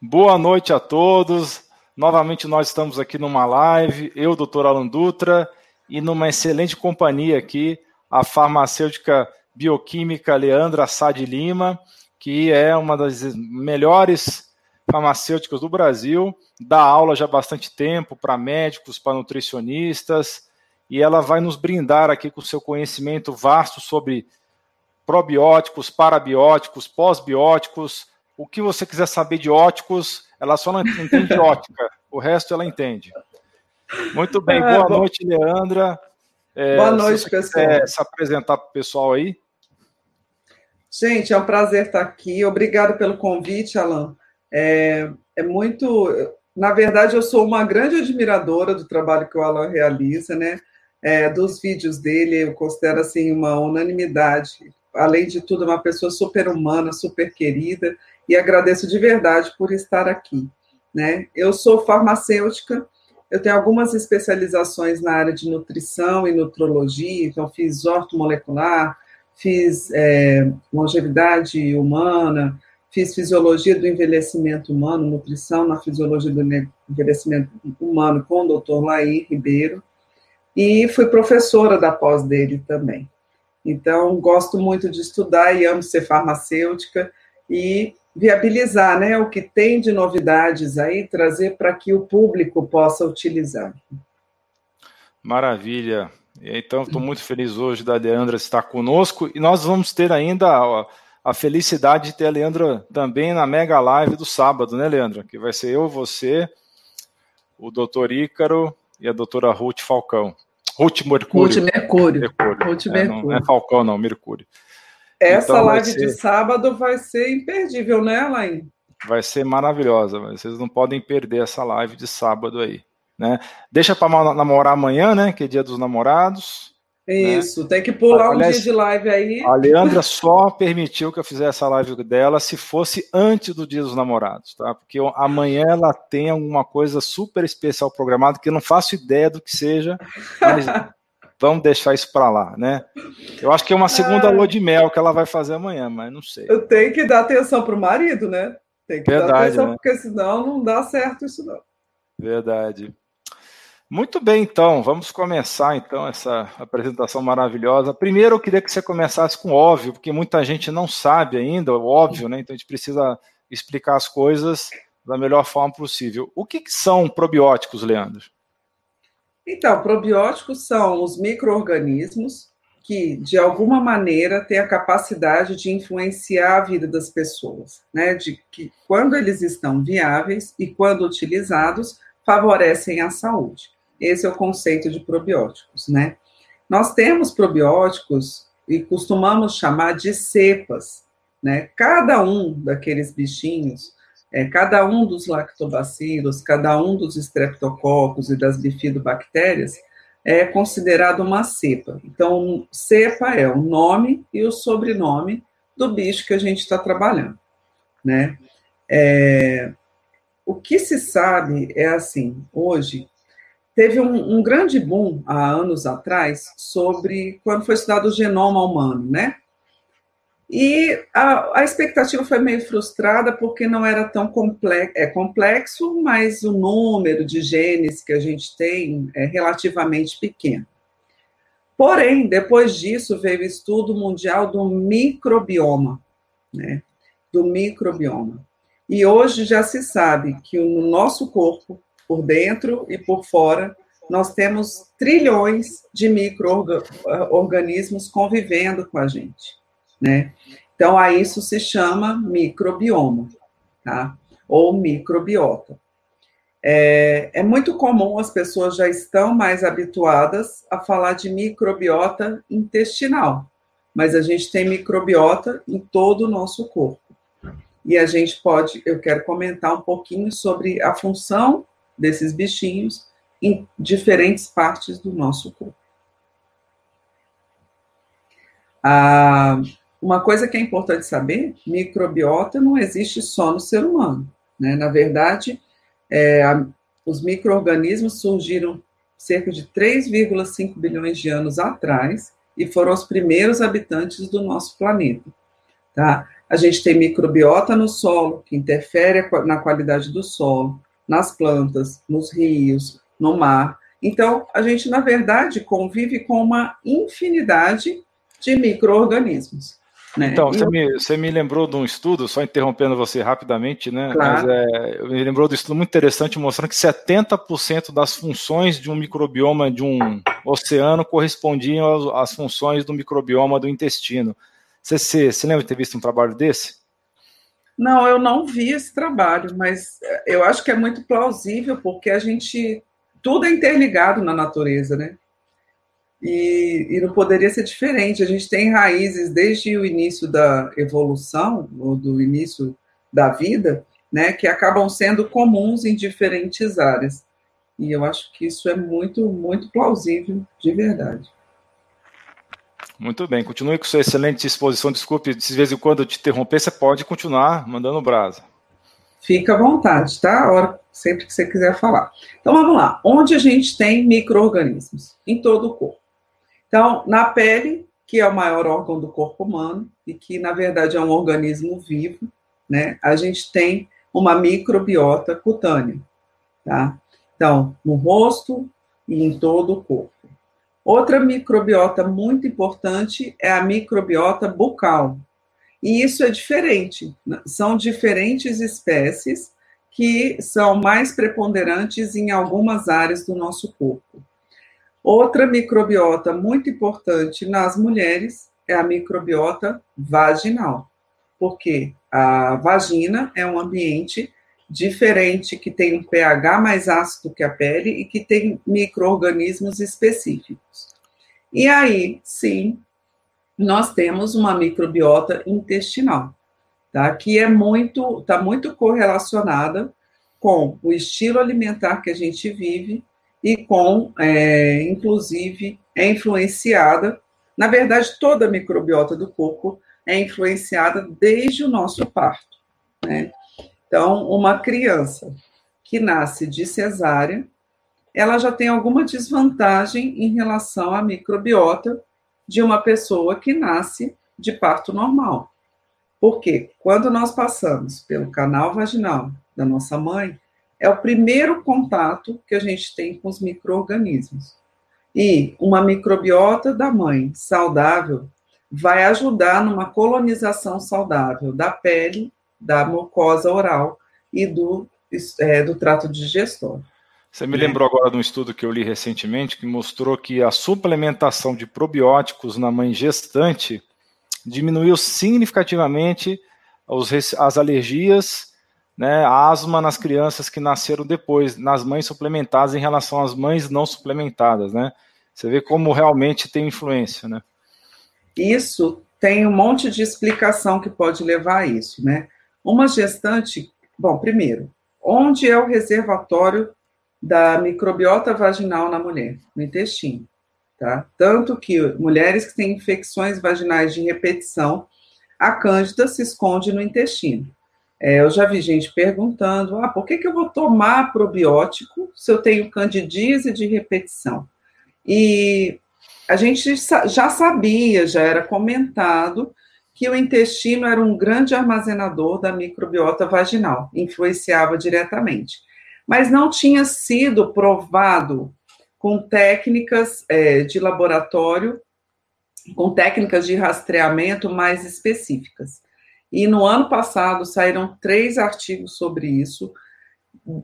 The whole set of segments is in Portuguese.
Boa noite a todos. Novamente nós estamos aqui numa live, eu, doutor Alan Dutra, e numa excelente companhia aqui, a farmacêutica bioquímica Leandra Sade Lima, que é uma das melhores farmacêuticas do Brasil, dá aula já há bastante tempo para médicos, para nutricionistas, e ela vai nos brindar aqui com seu conhecimento vasto sobre probióticos, parabióticos, pós-bióticos, o que você quiser saber de óticos, ela só não entende ótica, o resto ela entende. Muito bem, é, boa noite, Leandra. É, boa noite, pessoal. se apresentar para o pessoal aí. Gente, é um prazer estar aqui. Obrigado pelo convite, Alan. É, é muito. Na verdade, eu sou uma grande admiradora do trabalho que o Alan realiza, né? É, dos vídeos dele, eu considero assim uma unanimidade. Além de tudo, uma pessoa super humana, super querida e agradeço de verdade por estar aqui. Né? Eu sou farmacêutica, eu tenho algumas especializações na área de nutrição e nutrologia, então fiz ortomolecular, fiz é, longevidade humana, fiz fisiologia do envelhecimento humano, nutrição na fisiologia do envelhecimento humano com o Dr. Laí Ribeiro, e fui professora da pós dele também. Então, gosto muito de estudar e amo ser farmacêutica, e viabilizar né, o que tem de novidades aí, trazer para que o público possa utilizar. Maravilha. Então, estou muito feliz hoje da Leandra estar conosco e nós vamos ter ainda a, a, felicidade de ter a Leandra também na mega live do sábado, né, Leandra? Que vai ser eu, você, o doutor Ícaro e a doutora Ruth Falcão. Ruth Mercúrio. Ruth Mercúrio. Mercúrio. Ruth Mercúrio. É, não é Falcão, não, Mercúrio. Essa então, live ser... de sábado vai ser imperdível, né, Alain? Vai ser maravilhosa. Vocês não podem perder essa live de sábado aí. Né? Deixa para namorar amanhã, né? Que é dia dos namorados. Né? Isso, né? tem que pular Aliás, um dia de live aí. A Leandra só permitiu que eu fizesse a live dela se fosse antes do dia dos namorados, tá? Porque amanhã ela tem alguma coisa super especial programada que eu não faço ideia do que seja, mas vamos deixar isso para lá, né? Eu acho que é uma segunda ah. lua de mel que ela vai fazer amanhã, mas não sei. Eu tenho que dar atenção para o marido, né? Tem que Verdade, dar atenção, né? porque senão não dá certo isso não. Verdade. Muito bem, então, vamos começar então essa apresentação maravilhosa. Primeiro, eu queria que você começasse com óbvio, porque muita gente não sabe ainda, óbvio, né? Então a gente precisa explicar as coisas da melhor forma possível. O que, que são probióticos, Leandro? Então, probióticos são os micro-organismos que, de alguma maneira, têm a capacidade de influenciar a vida das pessoas, né? De que, quando eles estão viáveis e quando utilizados, favorecem a saúde. Esse é o conceito de probióticos, né? Nós temos probióticos e costumamos chamar de cepas, né? Cada um daqueles bichinhos é, cada um dos lactobacilos, cada um dos estreptococos e das bifidobactérias é considerado uma cepa. Então, cepa é o nome e o sobrenome do bicho que a gente está trabalhando, né? É, o que se sabe é assim, hoje teve um, um, grande boom há anos atrás sobre quando foi estudado o genoma humano, né? E a, a, expectativa foi meio frustrada porque não era tão complexo, é complexo, mas o número de genes que a gente tem é relativamente pequeno. Porém, depois disso veio o estudo mundial do microbioma, né? Do microbioma. E hoje já se sabe que no nosso corpo, por dentro e por fora, nós temos trilhões de micro-organismos convivendo com a gente né? Então, a isso se chama microbioma, tá? Ou microbiota. É, é, muito comum, as pessoas já estão mais habituadas a falar de microbiota intestinal, mas a gente tem microbiota em todo o nosso corpo. E a gente pode, eu quero comentar um pouquinho sobre a função desses bichinhos em diferentes partes do nosso corpo. Ah, uma coisa que é importante saber: microbiota não existe só no ser humano. Né? Na verdade, é, a, os micro-organismos surgiram cerca de 3,5 bilhões de anos atrás e foram os primeiros habitantes do nosso planeta. Tá? A gente tem microbiota no solo, que interfere na qualidade do solo, nas plantas, nos rios, no mar. Então, a gente, na verdade, convive com uma infinidade de micro-organismos. Né? Então, você, me, você me lembrou de um estudo, só interrompendo você rapidamente, né? Claro. Mas é, me lembrou de um estudo muito interessante mostrando que 70% das funções de um microbioma de um oceano correspondiam às, às funções do microbioma do intestino. Você, você, você lembra de ter visto um trabalho desse? Não, eu não vi esse trabalho, mas eu acho que é muito plausível, porque a gente. Tudo é interligado na natureza, né? E, e, não poderia ser diferente. A gente tem raízes desde o início da evolução, ou do início da vida, né, que acabam sendo comuns em diferentes áreas. E eu acho que isso é muito, muito plausível, de verdade. Muito bem, continue com sua excelente exposição. Desculpe, de vez em quando eu te interromper, você pode continuar mandando brasa. Fica à vontade, tá? hora, sempre que você quiser falar. Então vamos lá. Onde a gente tem micro-organismos? Em todo o corpo. Então, na pele, que é o maior órgão do corpo humano e que, na verdade, é um organismo vivo, né? A gente tem uma microbiota cutânea, tá? Então, no rosto e em todo o corpo. Outra microbiota muito importante é a microbiota bucal. E isso é diferente, né? são diferentes espécies que são mais preponderantes em algumas áreas do nosso corpo. Outra microbiota muito importante nas mulheres é a microbiota vaginal, porque a vagina é um ambiente diferente que tem um pH mais ácido que a pele e que tem microorganismos específicos. E aí, sim, nós temos uma microbiota intestinal, tá? Que é muito, está muito correlacionada com o estilo alimentar que a gente vive e com, é, inclusive, é influenciada, na verdade, toda a microbiota do corpo é influenciada desde o nosso parto, né? Então, uma criança que nasce de cesárea, ela já tem alguma desvantagem em relação à microbiota de uma pessoa que nasce de parto normal. Porque quando nós passamos pelo canal vaginal da nossa mãe, é o primeiro contato que a gente tem com os micro-organismos. E uma microbiota da mãe saudável vai ajudar numa colonização saudável da pele, da mucosa oral e do, é, do trato digestório. Você me lembrou agora de um estudo que eu li recentemente que mostrou que a suplementação de probióticos na mãe gestante diminuiu significativamente os, as alergias né, asma nas crianças que nasceram depois, nas mães suplementadas em relação às mães não suplementadas, né? Você vê como realmente tem influência, né? Isso tem um monte de explicação que pode levar a isso, né? Uma gestante, bom, primeiro, onde é o reservatório da microbiota vaginal na mulher? No intestino, tá? Tanto que mulheres que têm infecções vaginais de repetição, a cândida se esconde no intestino. É, eu já vi gente perguntando: ah, por que, que eu vou tomar probiótico se eu tenho candidíase de repetição? E a gente já sabia, já era comentado, que o intestino era um grande armazenador da microbiota vaginal, influenciava diretamente. Mas não tinha sido provado com técnicas é, de laboratório, com técnicas de rastreamento mais específicas. E no ano passado saíram três artigos sobre isso,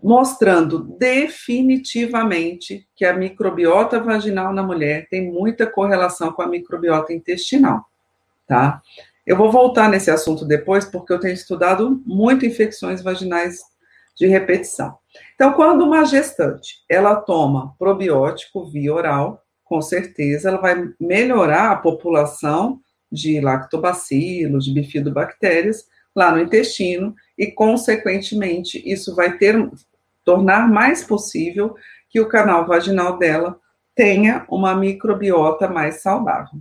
mostrando definitivamente que a microbiota vaginal na mulher tem muita correlação com a microbiota intestinal, tá? Eu vou voltar nesse assunto depois, porque eu tenho estudado muito infecções vaginais de repetição. Então, quando uma gestante, ela toma probiótico via oral, com certeza ela vai melhorar a população de lactobacilos, de bifidobactérias lá no intestino e, consequentemente, isso vai ter tornar mais possível que o canal vaginal dela tenha uma microbiota mais saudável,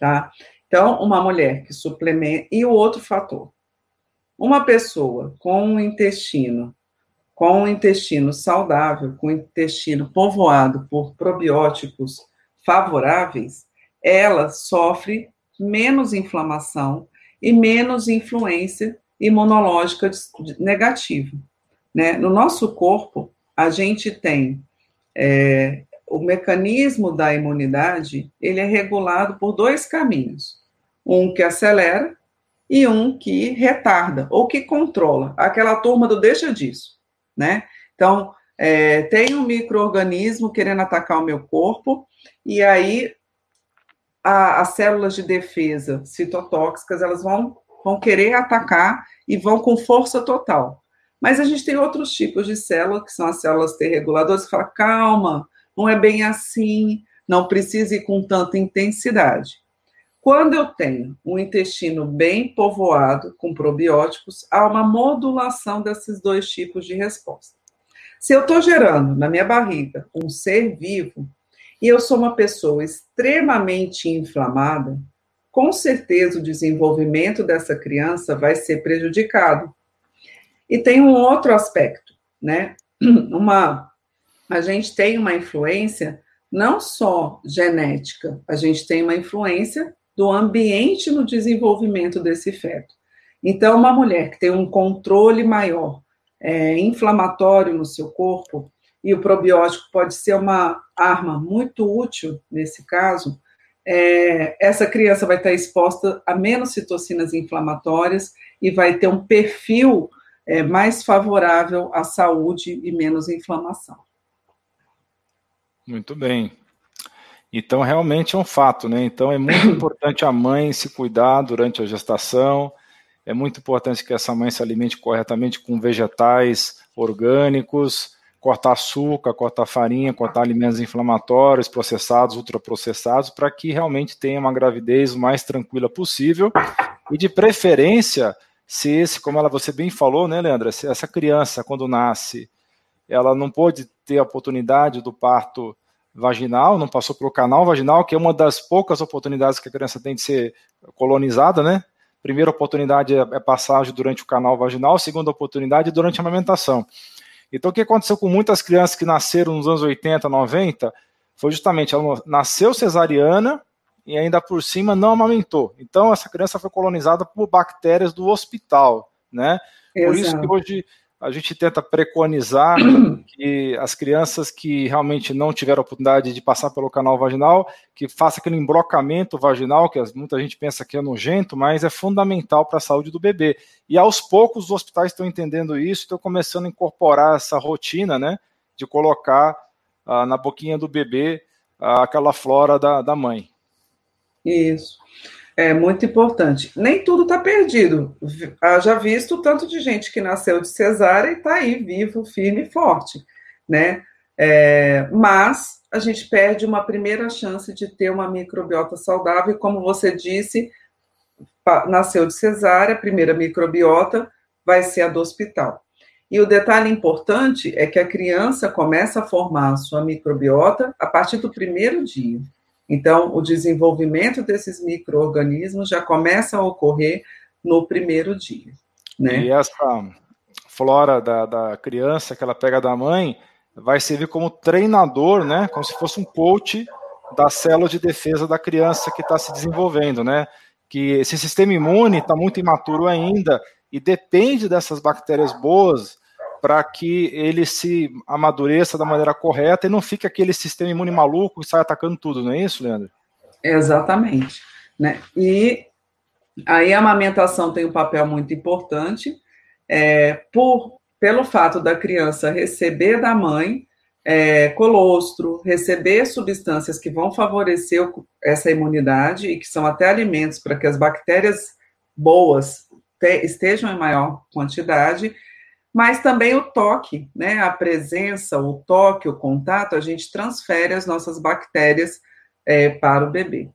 tá? Então, uma mulher que suplementa e o outro fator. Uma pessoa com um intestino com um intestino saudável, com o intestino povoado por probióticos favoráveis, ela sofre menos inflamação e menos influência imunológica negativa. Né? No nosso corpo, a gente tem é, o mecanismo da imunidade, ele é regulado por dois caminhos. Um que acelera e um que retarda, ou que controla. Aquela turma do deixa disso, né? Então, é, tem um microorganismo querendo atacar o meu corpo, e aí a, as células de defesa citotóxicas, elas vão, vão querer atacar e vão com força total. Mas a gente tem outros tipos de células, que são as células T reguladoras, que falam, calma, não é bem assim, não precisa ir com tanta intensidade. Quando eu tenho um intestino bem povoado com probióticos, há uma modulação desses dois tipos de resposta. Se eu estou gerando na minha barriga um ser vivo e eu sou uma pessoa extremamente inflamada, com certeza o desenvolvimento dessa criança vai ser prejudicado. E tem um outro aspecto, né? Uma, a gente tem uma influência não só genética, a gente tem uma influência do ambiente no desenvolvimento desse feto. Então, uma mulher que tem um controle maior é, inflamatório no seu corpo, e o probiótico pode ser uma arma muito útil nesse caso, é, essa criança vai estar exposta a menos citocinas inflamatórias e vai ter um perfil é, mais favorável à saúde e menos inflamação. Muito bem. Então, realmente é um fato, né? Então, é muito importante a mãe se cuidar durante a gestação, é muito importante que essa mãe se alimente corretamente com vegetais orgânicos, cortar açúcar, cortar farinha, cortar alimentos inflamatórios, processados, ultraprocessados, para que realmente tenha uma gravidez o mais tranquila possível e, de preferência, se esse, como ela você bem falou, né, Leandra, se essa criança quando nasce, ela não pode ter a oportunidade do parto vaginal, não passou pelo canal vaginal, que é uma das poucas oportunidades que a criança tem de ser colonizada, né? Primeira oportunidade é, é passagem durante o canal vaginal, segunda oportunidade é durante a amamentação. Então, o que aconteceu com muitas crianças que nasceram nos anos 80, 90, foi justamente ela nasceu cesariana, e ainda por cima não amamentou. Então essa criança foi colonizada por bactérias do hospital, né? Exato. Por isso que hoje a gente tenta preconizar que as crianças que realmente não tiveram a oportunidade de passar pelo canal vaginal, que faça aquele embrocamento vaginal, que muita gente pensa que é nojento, mas é fundamental para a saúde do bebê. E aos poucos os hospitais estão entendendo isso, estão começando a incorporar essa rotina, né, de colocar ah, na boquinha do bebê ah, aquela flora da, da mãe. Isso. É muito importante. Nem tudo está perdido. Já visto tanto de gente que nasceu de cesárea e está aí vivo, firme e forte, né? É, mas a gente perde uma primeira chance de ter uma microbiota saudável, como você disse, nasceu de cesárea, a primeira microbiota vai ser a do hospital. E o detalhe importante é que a criança começa a formar a sua microbiota a partir do primeiro dia. Então, o desenvolvimento desses micro-organismos já começa a ocorrer no primeiro dia. Né? E essa flora da, da criança que ela pega da mãe vai servir como treinador, né? Como se fosse um coach da célula de defesa da criança que está se desenvolvendo, né? Que esse sistema imune está muito imaturo ainda e depende dessas bactérias boas para que ele se amadureça da maneira correta e não fique aquele sistema imune maluco que sai atacando tudo, não é isso, Leandro? Exatamente. Né? E aí a amamentação tem um papel muito importante, é, por, pelo fato da criança receber da mãe é, colostro, receber substâncias que vão favorecer essa imunidade e que são até alimentos para que as bactérias boas te, estejam em maior quantidade mas também o toque, né? A presença, o toque, o contato, a gente transfere as nossas bactérias é, para o bebê.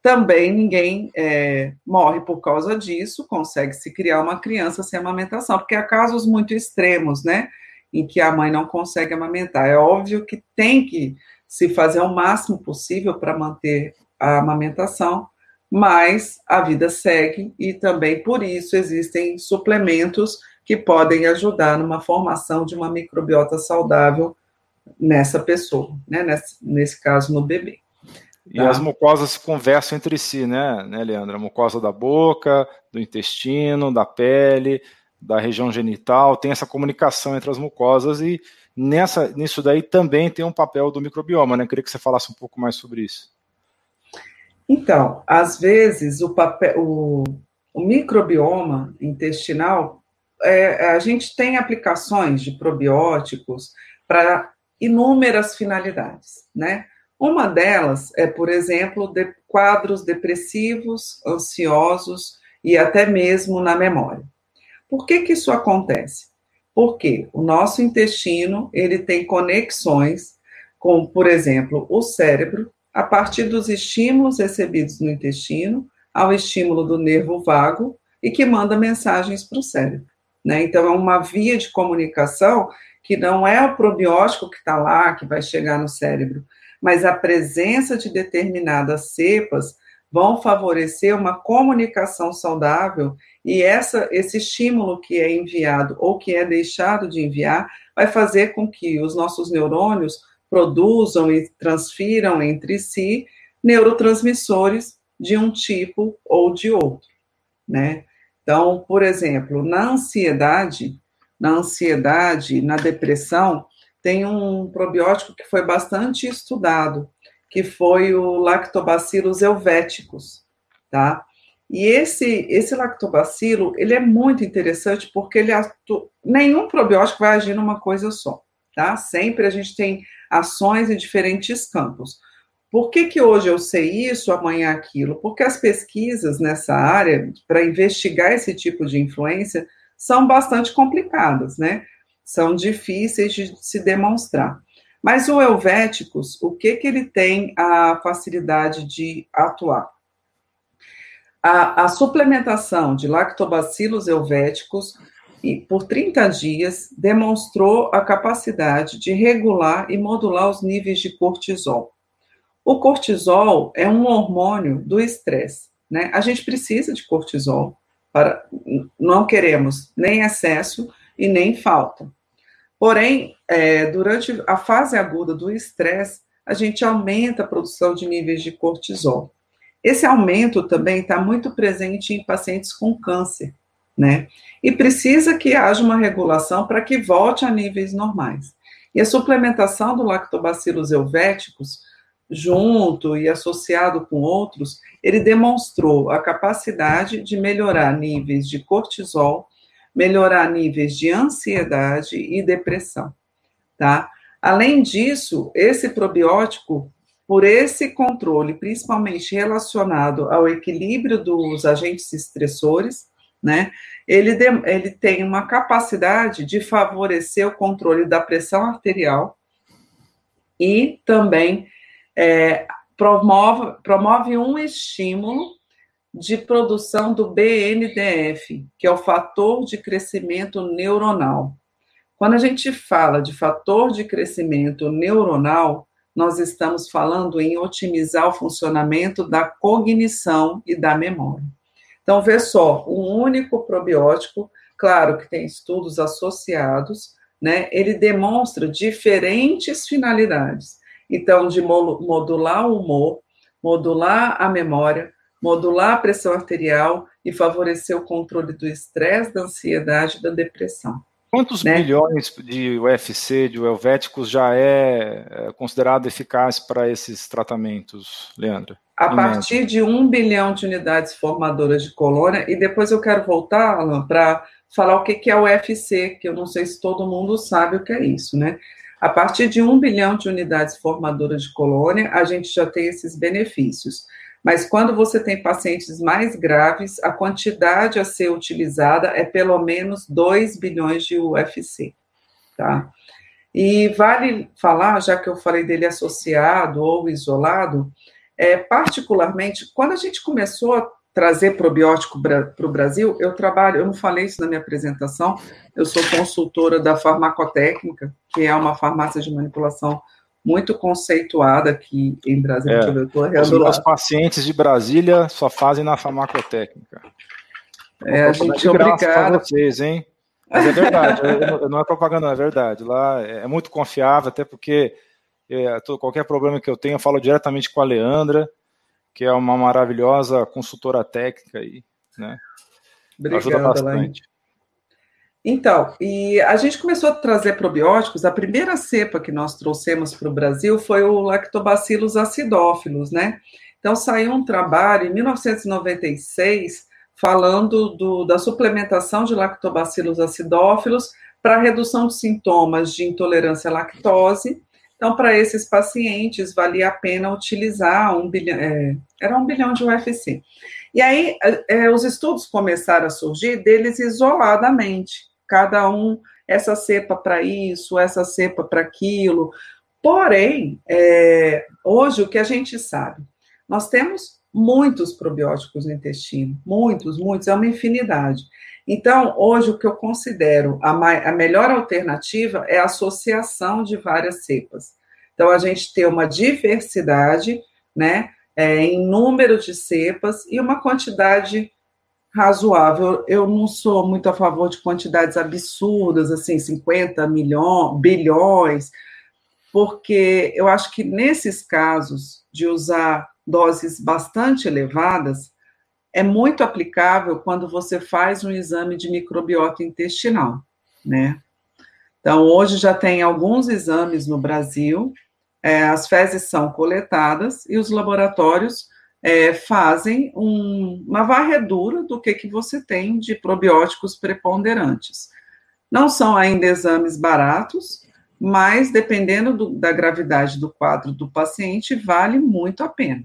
Também ninguém é, morre por causa disso, consegue se criar uma criança sem amamentação, porque há casos muito extremos, né? Em que a mãe não consegue amamentar. É óbvio que tem que se fazer o máximo possível para manter a amamentação, mas a vida segue e também por isso existem suplementos que podem ajudar numa formação de uma microbiota saudável nessa pessoa, né? nesse, nesse caso no bebê. E tá. as mucosas conversam entre si, né, né, Leandro? A mucosa da boca, do intestino, da pele, da região genital, tem essa comunicação entre as mucosas e nessa, nisso daí também tem um papel do microbioma, né? Eu queria que você falasse um pouco mais sobre isso. Então, às vezes o, papel, o, o microbioma intestinal, é, a gente tem aplicações de probióticos para inúmeras finalidades, né? Uma delas é, por exemplo, de quadros depressivos, ansiosos e até mesmo na memória. Por que, que isso acontece? Porque o nosso intestino ele tem conexões com, por exemplo, o cérebro, a partir dos estímulos recebidos no intestino, ao estímulo do nervo vago e que manda mensagens para o cérebro. Né? Então, é uma via de comunicação que não é o probiótico que está lá, que vai chegar no cérebro, mas a presença de determinadas cepas vão favorecer uma comunicação saudável e essa, esse estímulo que é enviado ou que é deixado de enviar vai fazer com que os nossos neurônios produzam e transfiram entre si neurotransmissores de um tipo ou de outro, né? Então, por exemplo, na ansiedade, na ansiedade, na depressão, tem um probiótico que foi bastante estudado, que foi o Lactobacillus helvéticus, tá? E esse, esse lactobacilo, ele é muito interessante porque ele nenhum probiótico vai agir numa coisa só, tá? Sempre a gente tem ações em diferentes campos. Por que, que hoje eu sei isso, amanhã aquilo? Porque as pesquisas nessa área, para investigar esse tipo de influência, são bastante complicadas, né? São difíceis de se demonstrar. Mas o Helvéticos, o que, que ele tem a facilidade de atuar? A, a suplementação de lactobacilos helvéticos e por 30 dias demonstrou a capacidade de regular e modular os níveis de cortisol. O cortisol é um hormônio do estresse, né? A gente precisa de cortisol para não queremos nem excesso e nem falta. Porém, é, durante a fase aguda do estresse, a gente aumenta a produção de níveis de cortisol. Esse aumento também está muito presente em pacientes com câncer, né? E precisa que haja uma regulação para que volte a níveis normais. E a suplementação do lactobacillus helvéticos, junto e associado com outros, ele demonstrou a capacidade de melhorar níveis de cortisol, melhorar níveis de ansiedade e depressão, tá? Além disso, esse probiótico por esse controle, principalmente relacionado ao equilíbrio dos agentes estressores, né, ele, de, ele tem uma capacidade de favorecer o controle da pressão arterial e também é, promove, promove um estímulo de produção do BNDF, que é o fator de crescimento neuronal. Quando a gente fala de fator de crescimento neuronal, nós estamos falando em otimizar o funcionamento da cognição e da memória. Então, vê só, um único probiótico, claro que tem estudos associados, né? Ele demonstra diferentes finalidades. Então, de modular o humor, modular a memória, modular a pressão arterial e favorecer o controle do estresse, da ansiedade e da depressão. Quantos né? bilhões de UFC, de helvéticos, já é, é considerado eficaz para esses tratamentos, Leandro? A partir de um bilhão de unidades formadoras de colônia, e depois eu quero voltar, Alan, para falar o que é o UFC, que eu não sei se todo mundo sabe o que é isso, né? A partir de um bilhão de unidades formadoras de colônia, a gente já tem esses benefícios. Mas quando você tem pacientes mais graves, a quantidade a ser utilizada é pelo menos 2 bilhões de UFC, tá? E vale falar, já que eu falei dele associado ou isolado, é, particularmente, quando a gente começou a trazer probiótico para o Brasil, eu trabalho, eu não falei isso na minha apresentação, eu sou consultora da farmacotécnica, que é uma farmácia de manipulação muito conceituada aqui em Brasília. É, os meus pacientes de Brasília só fazem na farmacotécnica. É, a gente é obrigado. vocês, hein? Mas é verdade, não é propaganda, é verdade. Lá é muito confiável, até porque É, todo, qualquer problema que eu tenha, eu falo diretamente com a Leandra, que é uma maravilhosa consultora técnica aí, né? Obrigada, Ajuda bastante. Então, e a gente começou a trazer probióticos, a primeira cepa que nós trouxemos para o Brasil foi o Lactobacillus acidófilos, né? Então, saiu um trabalho em 1996 falando do, da suplementação de lactobacillus acidófilos para redução de sintomas de intolerância à lactose. Então, para esses pacientes, valia a pena utilizar um bilhão, é, era um bilhão de UFC. E aí, é, os estudos começaram a surgir deles isoladamente, cada um, essa cepa para isso, essa cepa para aquilo. Porém, é, hoje o que a gente sabe? Nós temos muitos probióticos no intestino, muitos, muitos, é uma infinidade. Então, hoje, o que eu considero a, a melhor alternativa é a associação de várias cepas. Então, a gente tem uma diversidade, né, é, em número de cepas e uma quantidade razoável. Eu não sou muito a favor de quantidades absurdas, assim, 50 milhões, bilhões, porque eu acho que nesses casos de usar doses bastante elevadas, é muito aplicável quando você faz um exame de microbiota intestinal, né? Então, hoje já tem alguns exames no Brasil, é, as fezes são coletadas e os laboratórios é, fazem um, uma varredura do que, que você tem de probióticos preponderantes. Não são ainda exames baratos, mas dependendo do, da gravidade do quadro do paciente, vale muito a pena.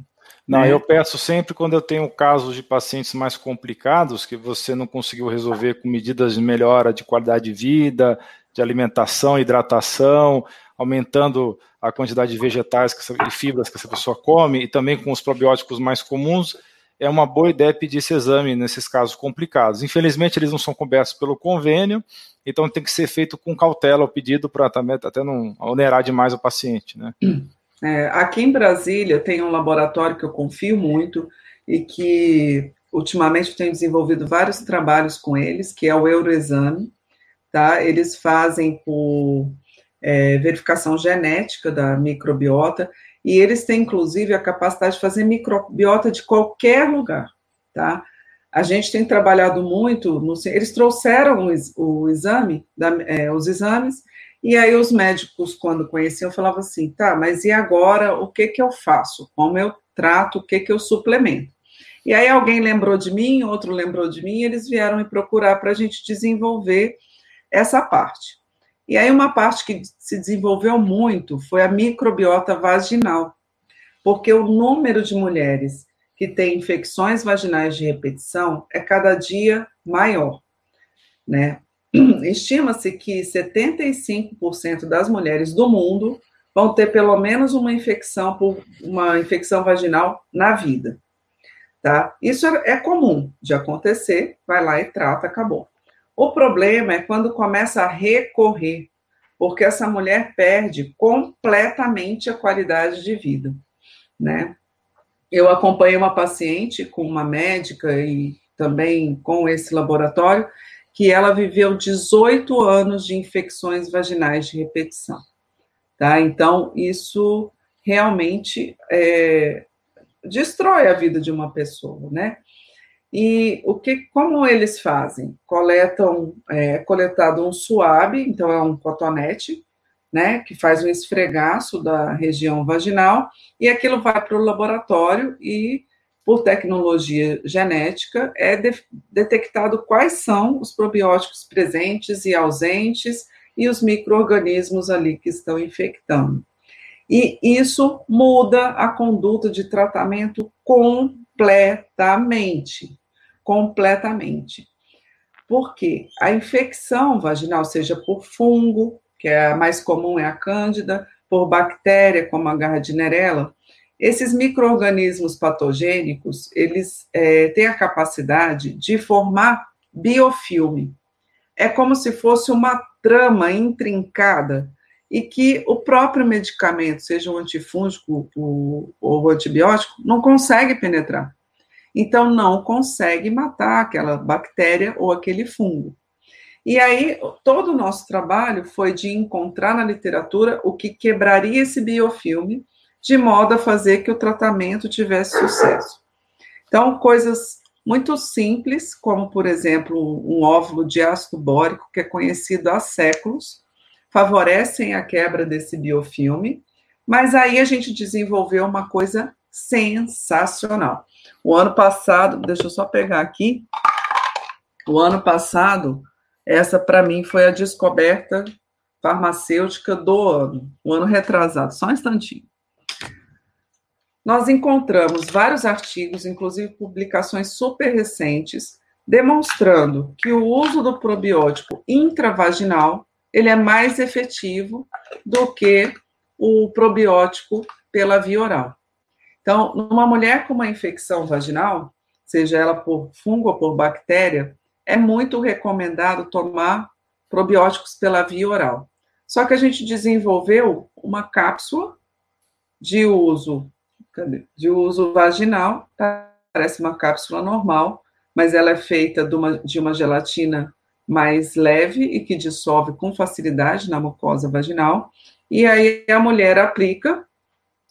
Não, né? eu peço sempre quando eu tenho casos de pacientes mais complicados, que você não conseguiu resolver com medidas de melhora de qualidade de vida, de alimentação, hidratação, aumentando a quantidade de vegetais e fibras que essa pessoa come, e também com os probióticos mais comuns, é uma boa ideia pedir esse exame nesses casos complicados. Infelizmente, eles não são cobertos pelo convênio, então tem que ser feito com cautela o pedido para até não onerar demais o paciente. Né? É, aqui em Brasília tem um laboratório que eu confio muito e que ultimamente tenho desenvolvido vários trabalhos com eles, que é o Euroexame, tá? Eles fazem por é, verificação genética da microbiota e eles têm inclusive a capacidade de fazer microbiota de qualquer lugar, tá? A gente tem trabalhado muito, no, eles trouxeram o, o exame, da, é, os exames, e aí os médicos, quando conheciam, falavam assim, tá, mas e agora o que que eu faço? Como eu trato, o que que eu suplemento? E aí alguém lembrou de mim, outro lembrou de mim, e eles vieram me procurar para a gente desenvolver essa parte. E aí uma parte que se desenvolveu muito foi a microbiota vaginal, porque o número de mulheres que têm infecções vaginais de repetição é cada dia maior, né? Estima-se que 75% das mulheres do mundo vão ter pelo menos uma infecção por uma infecção vaginal na vida. Tá? Isso é, é comum de acontecer, vai lá e trata, acabou. O problema é quando começa a recorrer, porque essa mulher perde completamente a qualidade de vida, né? Eu acompanhei uma paciente com uma médica e também com esse laboratório que ela viveu 18 anos de infecções vaginais de repetição. Tá? Então, isso realmente é, destrói a vida de uma pessoa, né? E o que, como eles fazem? Coletam, é, coletado um suave, então é um cotonete, né, que faz um esfregaço da região vaginal, e aquilo vai para o laboratório e por tecnologia genética, é de, detectado quais são os probióticos presentes e ausentes e os micro-organismos ali que estão infectando. E isso muda a conduta de tratamento completamente. Completamente. Porque a infecção vaginal, seja por fungo, que é a mais comum é a cândida, por bactéria, como a gardnerella, esses micro-organismos patogênicos, eles é, têm a capacidade de formar biofilme. É como se fosse uma trama intrincada e que o próprio medicamento, seja um antifúngico ou o antibiótico, não consegue penetrar. Então, não consegue matar aquela bactéria ou aquele fungo. E aí, todo o nosso trabalho foi de encontrar na literatura o que quebraria esse biofilme, de modo a fazer que o tratamento tivesse sucesso. Então, coisas muito simples, como, por exemplo, um óvulo de ácido bórico, que é conhecido há séculos, favorecem a quebra desse biofilme, mas aí a gente desenvolveu uma coisa sensacional. O ano passado, deixa eu só pegar aqui, o ano passado, essa para mim foi a descoberta farmacêutica do ano, o ano retrasado, só um instantinho. Nós encontramos vários artigos, inclusive publicações super recentes, demonstrando que o uso do probiótico intravaginal ele é mais efetivo do que o probiótico pela via oral. Então, numa mulher com uma infecção vaginal, seja ela por fungo ou por bactéria, é muito recomendado tomar probióticos pela via oral. Só que a gente desenvolveu uma cápsula de uso de uso vaginal, parece uma cápsula normal, mas ela é feita de uma, de uma gelatina mais leve e que dissolve com facilidade na mucosa vaginal. E aí a mulher aplica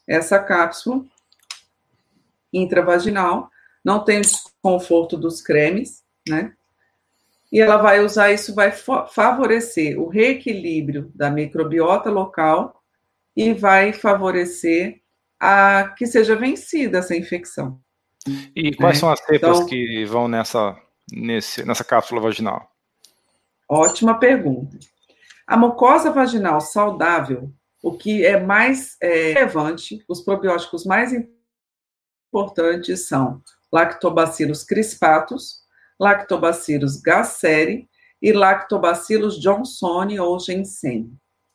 essa cápsula intravaginal, não tem desconforto dos cremes, né? E ela vai usar isso, vai favorecer o reequilíbrio da microbiota local e vai favorecer a que seja vencida essa infecção. E quais né? são as cepas então, que vão nessa, nesse, nessa cápsula vaginal? Ótima pergunta. A mucosa vaginal saudável, o que é mais é, relevante, os probióticos mais importantes são Lactobacillus crispatus, Lactobacillus gasseri e Lactobacillus johnsoni ou ginseng,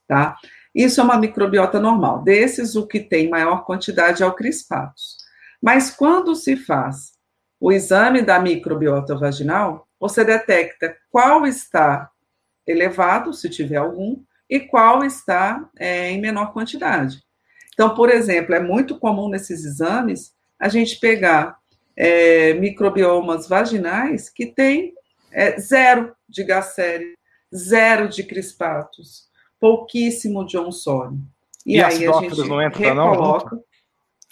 tá? Isso é uma microbiota normal. Desses, o que tem maior quantidade é o crispatus. Mas quando se faz o exame da microbiota vaginal, você detecta qual está elevado, se tiver algum, e qual está é, em menor quantidade. Então, por exemplo, é muito comum nesses exames a gente pegar é, microbiomas vaginais que tem é, zero de Gasseri, zero de crispatus, pouquíssimo Johnsoni. E, e aí a gente não entra, recoloca. Não?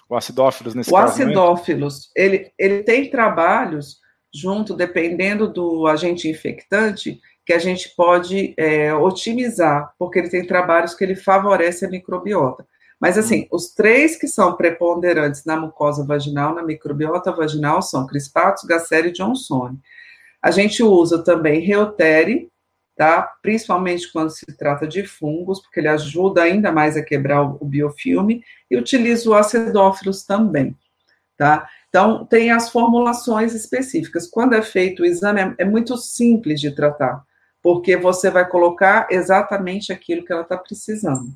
O acidófilos nesse o caso. O acidófilos, ele, ele tem trabalhos junto, dependendo do agente infectante, que a gente pode é, otimizar, porque ele tem trabalhos que ele favorece a microbiota. Mas, assim, os três que são preponderantes na mucosa vaginal, na microbiota vaginal, são Crispatus, Gasseri e Johnsoni. A gente usa também Reutere, tá? Principalmente quando se trata de fungos, porque ele ajuda ainda mais a quebrar o, biofilme, e utiliza o acidófilos também, tá? Então, tem as formulações específicas. Quando é feito o exame, é, é muito simples de tratar, porque você vai colocar exatamente aquilo que ela está precisando.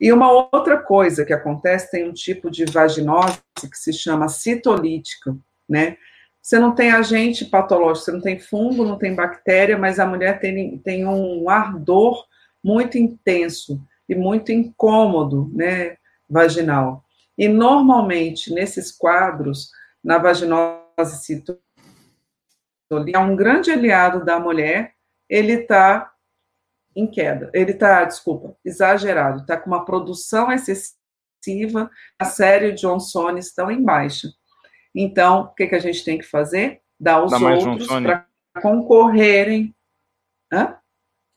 E uma outra coisa que acontece, tem um tipo de vaginose que se chama citolítica, né? Você não tem agente patológico, você não tem fungo, não tem bactéria, mas a mulher tem, tem um ardor muito intenso e muito incômodo, né, vaginal. E normalmente, nesses quadros, na vaginose citolítica, um grande aliado da mulher, ele está em queda. Ele está, desculpa, exagerado, está com uma produção excessiva, a série Johnson estão em baixa. Então, o que, que a gente tem que fazer? Dar os Dá outros para concorrerem. Hã?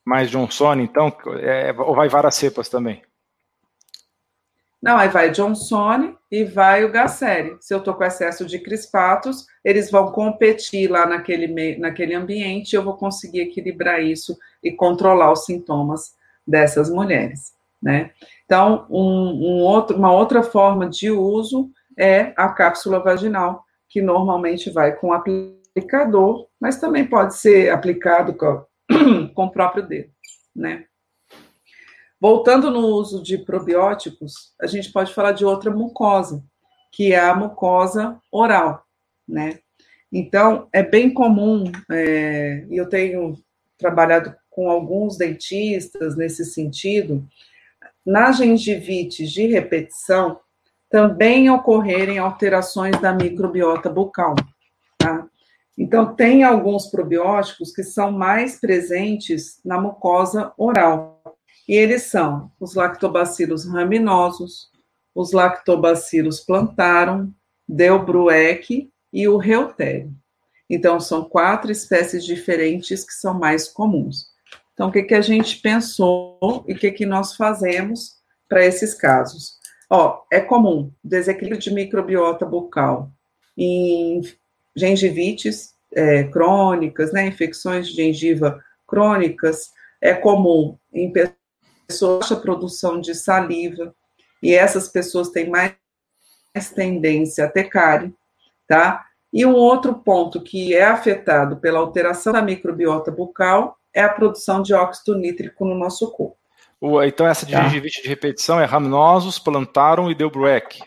Mais Johnson, então? É, ou vai várias cepas também? Não, aí vai Johnson e vai o Gasseri. Se eu estou com excesso de crispatos, eles vão competir lá naquele, naquele ambiente, eu vou conseguir equilibrar isso e controlar os sintomas dessas mulheres, né? Então, um, um outro, uma outra forma de uso é a cápsula vaginal, que normalmente vai com aplicador, mas também pode ser aplicado com, com o próprio dedo, né? Voltando no uso de probióticos, a gente pode falar de outra mucosa, que é a mucosa oral, né? Então, é bem comum, é, e eu tenho trabalhado com alguns dentistas nesse sentido, na gengivite de repetição, também ocorrerem alterações da microbiota bucal, tá? Então, tem alguns probióticos que são mais presentes na mucosa oral. E eles são os lactobacilos raminosos, os lactobacilos plantarum, delbrueck e o reutério. Então, são quatro espécies diferentes que são mais comuns. Então, o que, que a gente pensou e o que, que nós fazemos para esses casos? Ó, é comum desequilíbrio de microbiota bucal em gengivites é, crônicas, né, infecções de gengiva crônicas, é comum em pessoas a produção de saliva, e essas pessoas têm mais tendência a ter cárie, tá? E um outro ponto que é afetado pela alteração da microbiota bucal é a produção de óxido nítrico no nosso corpo. Então, essa de tá. gengivite de repetição é raminosos, plantarum e Delbrueck.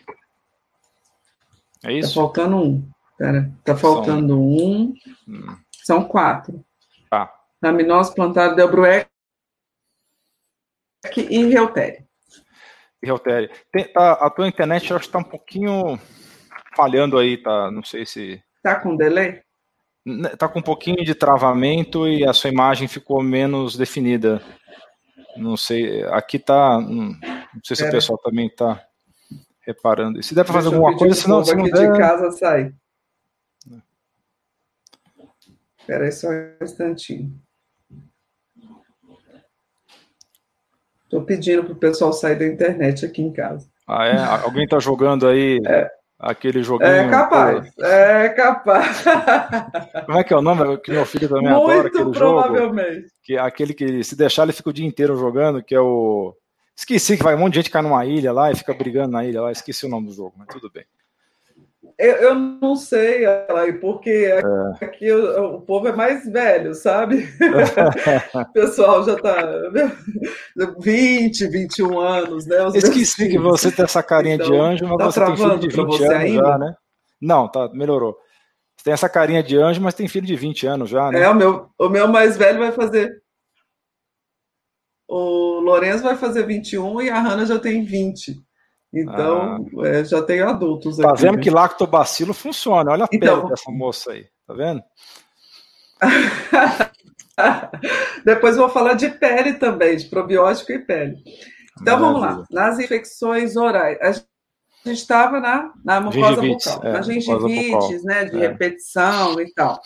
É isso? Tá faltando um. Pera, tá faltando São... um. Hum. São quatro. Tá. Raminosos, plantarum, Delbrueck e Reutéria. Reutéria. Tá, a tua internet, acho que tá um pouquinho falhando aí, tá? Não sei se. Tá com delay? Tá com um pouquinho de travamento e a sua imagem ficou menos definida. Não sei, aqui tá. Não sei se é. o pessoal também tá reparando. Se der para fazer alguma coisa, senão. Se não der... de casa sai. Espera aí só um instantinho. Estou pedindo para o pessoal sair da internet aqui em casa. Ah, é? Alguém está jogando aí é. Aquele joguinho? É capaz, é capaz. Como é que é o nome? Que meu filho também Muito adora aquele provavelmente. jogo. Que é aquele que, se deixar, ele fica o dia inteiro jogando, que é o... Esqueci que vai um monte de gente cai numa ilha lá e fica brigando na ilha lá. Esqueci o nome do jogo, mas tudo bem. Eu, eu não sei, porque é. aqui o, o, povo é mais velho, sabe? o pessoal já está 20, 21 anos, né? Os Esqueci que você tem essa carinha então, de anjo, mas tá você tem filho de 20 anos ainda? já, né? Não, tá, melhorou. Você tem essa carinha de anjo, mas tem filho de 20 anos já, né? É, o meu, o meu mais velho vai fazer. O Lourenço vai fazer 21 e a Hanna já tem 20. Então, ah. é, já tem adultos tá aqui. Tá vendo né? que lactobacilo funciona? Olha a então, pele dessa moça aí, tá vendo? Depois vou falar de pele também, de probiótico e pele. Então Maravilha. vamos lá. Nas infecções orais, a gente estava na, na mucosa bucal, é, na gengivites, né, de é. repetição e tal.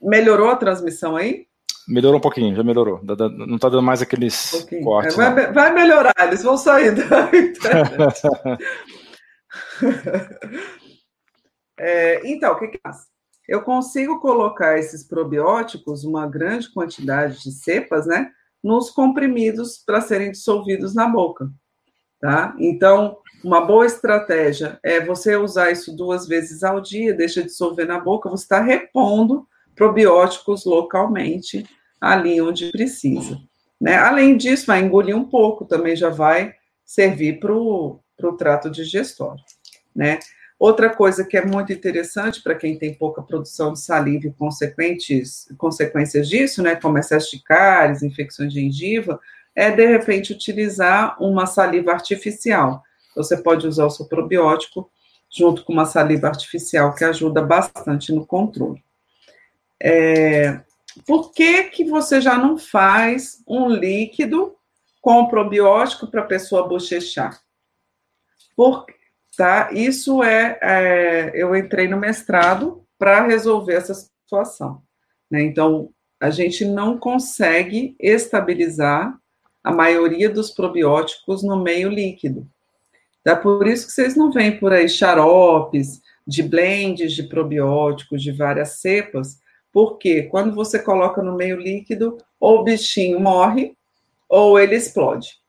Melhorou a transmissão aí? Melhorou um pouquinho, já melhorou. Não está dando mais aqueles um cortes. É, vai, vai, melhorar, eles vão sair da internet. é, então, o que, que faz? Eu consigo colocar esses probióticos, uma grande quantidade de cepas, né, nos comprimidos para serem dissolvidos na boca. Tá? Então, uma boa estratégia é você usar isso duas vezes ao dia, deixa dissolver na boca, você está repondo probióticos localmente ali onde precisa. Né? Além disso, vai engolir um pouco, também já vai servir para o trato digestório. Né? Outra coisa que é muito interessante para quem tem pouca produção de saliva e consequentes, consequências disso, né, como excesso de cáries, infecções de gengiva, é de repente utilizar uma saliva artificial. Você pode usar o seu probiótico junto com uma saliva artificial que ajuda bastante no controle. É, por que, que você já não faz um líquido com probiótico para a pessoa bochechar? Por, tá? Isso é, é, eu entrei no mestrado para resolver essa situação. Né? Então, a gente não consegue estabilizar a maioria dos probióticos no meio líquido. É por isso que vocês não veem por aí xaropes de blends de probióticos de várias cepas, porque quando você coloca no meio líquido, ou o bichinho morre, ou ele explode.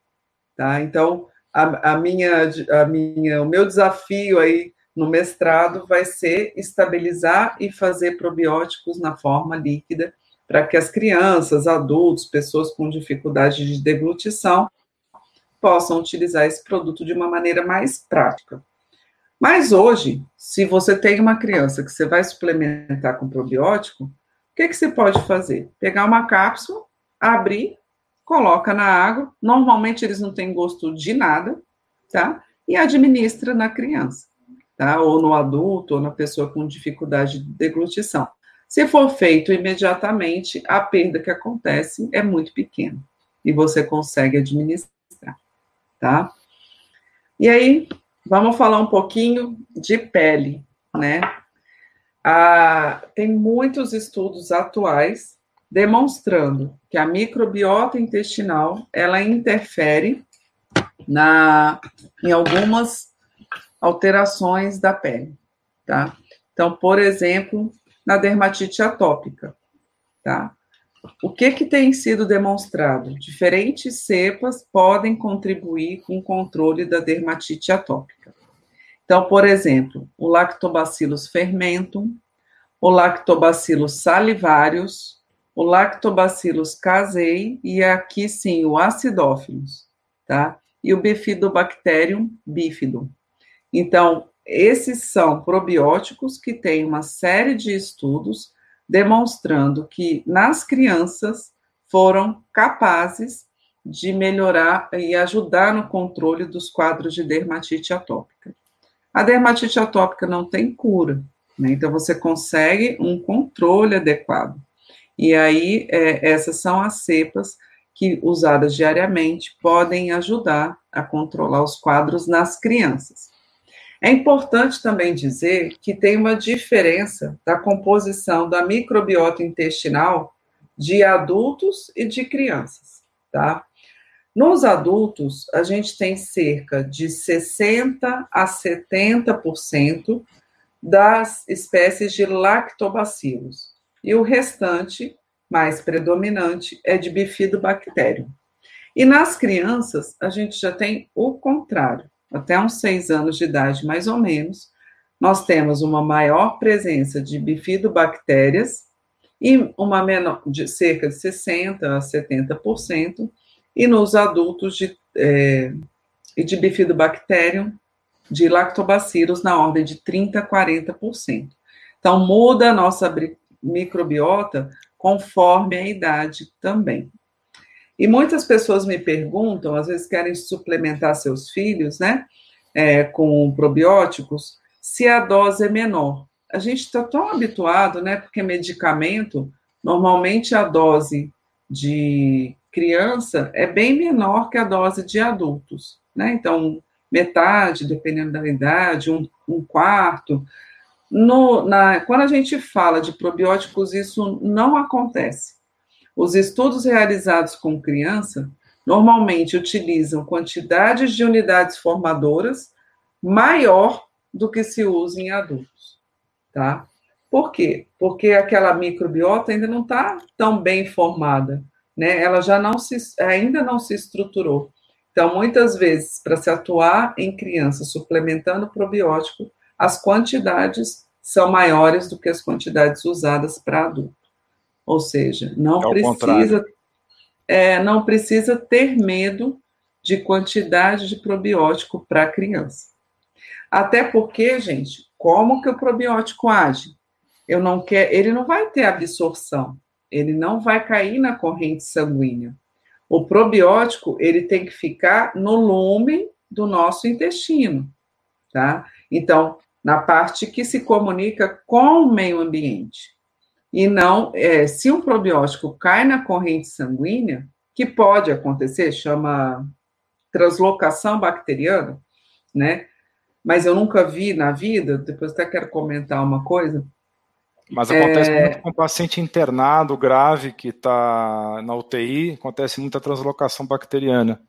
Tá? Então, a, a, minha, a minha, o meu desafio aí no mestrado vai ser estabilizar e fazer probióticos na forma líquida para que as crianças, adultos, pessoas com dificuldade de deglutição possam utilizar esse produto de uma maneira mais prática. Mas hoje, se você tem uma criança que você vai suplementar com probiótico, o que, que você pode fazer? Pegar uma cápsula, abrir, coloca na água, normalmente eles não têm gosto de nada, tá? E administra na criança, tá? Ou no adulto, ou na pessoa com dificuldade de deglutição. Se for feito imediatamente, a perda que acontece é muito pequena e você consegue administrar, tá? E aí, vamos falar um pouquinho de pele, né? Ah, tem muitos estudos atuais demonstrando que a microbiota intestinal ela interfere na, em algumas alterações da pele, tá? Então, por exemplo, na dermatite atópica, tá? O que que tem sido demonstrado? Diferentes cepas podem contribuir com o controle da dermatite atópica. Então, por exemplo, o Lactobacillus fermentum, o Lactobacillus salivarius, o Lactobacillus casei e aqui sim o Acidófilos, tá? E o Bifidobacterium bifidum. Então, esses são probióticos que têm uma série de estudos demonstrando que nas crianças foram capazes de melhorar e ajudar no controle dos quadros de dermatite atópica. A dermatite atópica não tem cura, né? então você consegue um controle adequado. E aí, é, essas são as cepas que, usadas diariamente, podem ajudar a controlar os quadros nas crianças. É importante também dizer que tem uma diferença da composição da microbiota intestinal de adultos e de crianças, tá? Nos adultos, a gente tem cerca de 60 a 70% das espécies de lactobacilos. E o restante, mais predominante, é de bifidobactério. E nas crianças, a gente já tem o contrário. Até uns seis anos de idade, mais ou menos, nós temos uma maior presença de bifidobactérias e uma menor, de cerca de 60% a 70%, e nos adultos de, é, de bifidobacterium, de lactobacilos, na ordem de 30% a 40%. Então, muda a nossa microbiota conforme a idade também. E muitas pessoas me perguntam, às vezes querem suplementar seus filhos, né, é, com probióticos, se a dose é menor. A gente está tão habituado, né, porque medicamento, normalmente a dose de criança é bem menor que a dose de adultos, né? Então, metade, dependendo da idade, um, um quarto. No, na, quando a gente fala de probióticos, isso não acontece. Os estudos realizados com criança normalmente utilizam quantidades de unidades formadoras maior do que se usa em adultos, tá? Por quê? Porque aquela microbiota ainda não está tão bem formada né? Ela já não se, ainda não se estruturou. Então, muitas vezes, para se atuar em crianças suplementando probiótico, as quantidades são maiores do que as quantidades usadas para adulto. Ou seja, não é precisa é, não precisa ter medo de quantidade de probiótico para criança. Até porque, gente, como que o probiótico age? Eu não quer, ele não vai ter absorção ele não vai cair na corrente sanguínea. O probiótico, ele tem que ficar no lume do nosso intestino, tá? Então, na parte que se comunica com o meio ambiente. E não, é, se um probiótico cai na corrente sanguínea, que pode acontecer, chama translocação bacteriana, né? Mas eu nunca vi na vida, depois até quero comentar uma coisa, mas acontece é... muito com paciente internado grave que está na UTI, acontece muita translocação bacteriana.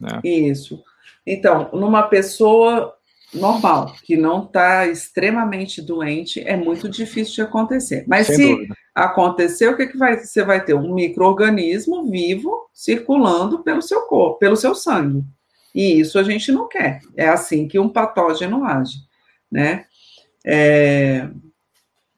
Né? Isso. Então, numa pessoa normal, que não está extremamente doente, é muito difícil de acontecer. Mas Sem se dúvida. acontecer, o que, que vai, você vai ter? Um microorganismo vivo circulando pelo seu corpo, pelo seu sangue. E isso a gente não quer. É assim que um patógeno age, né? É,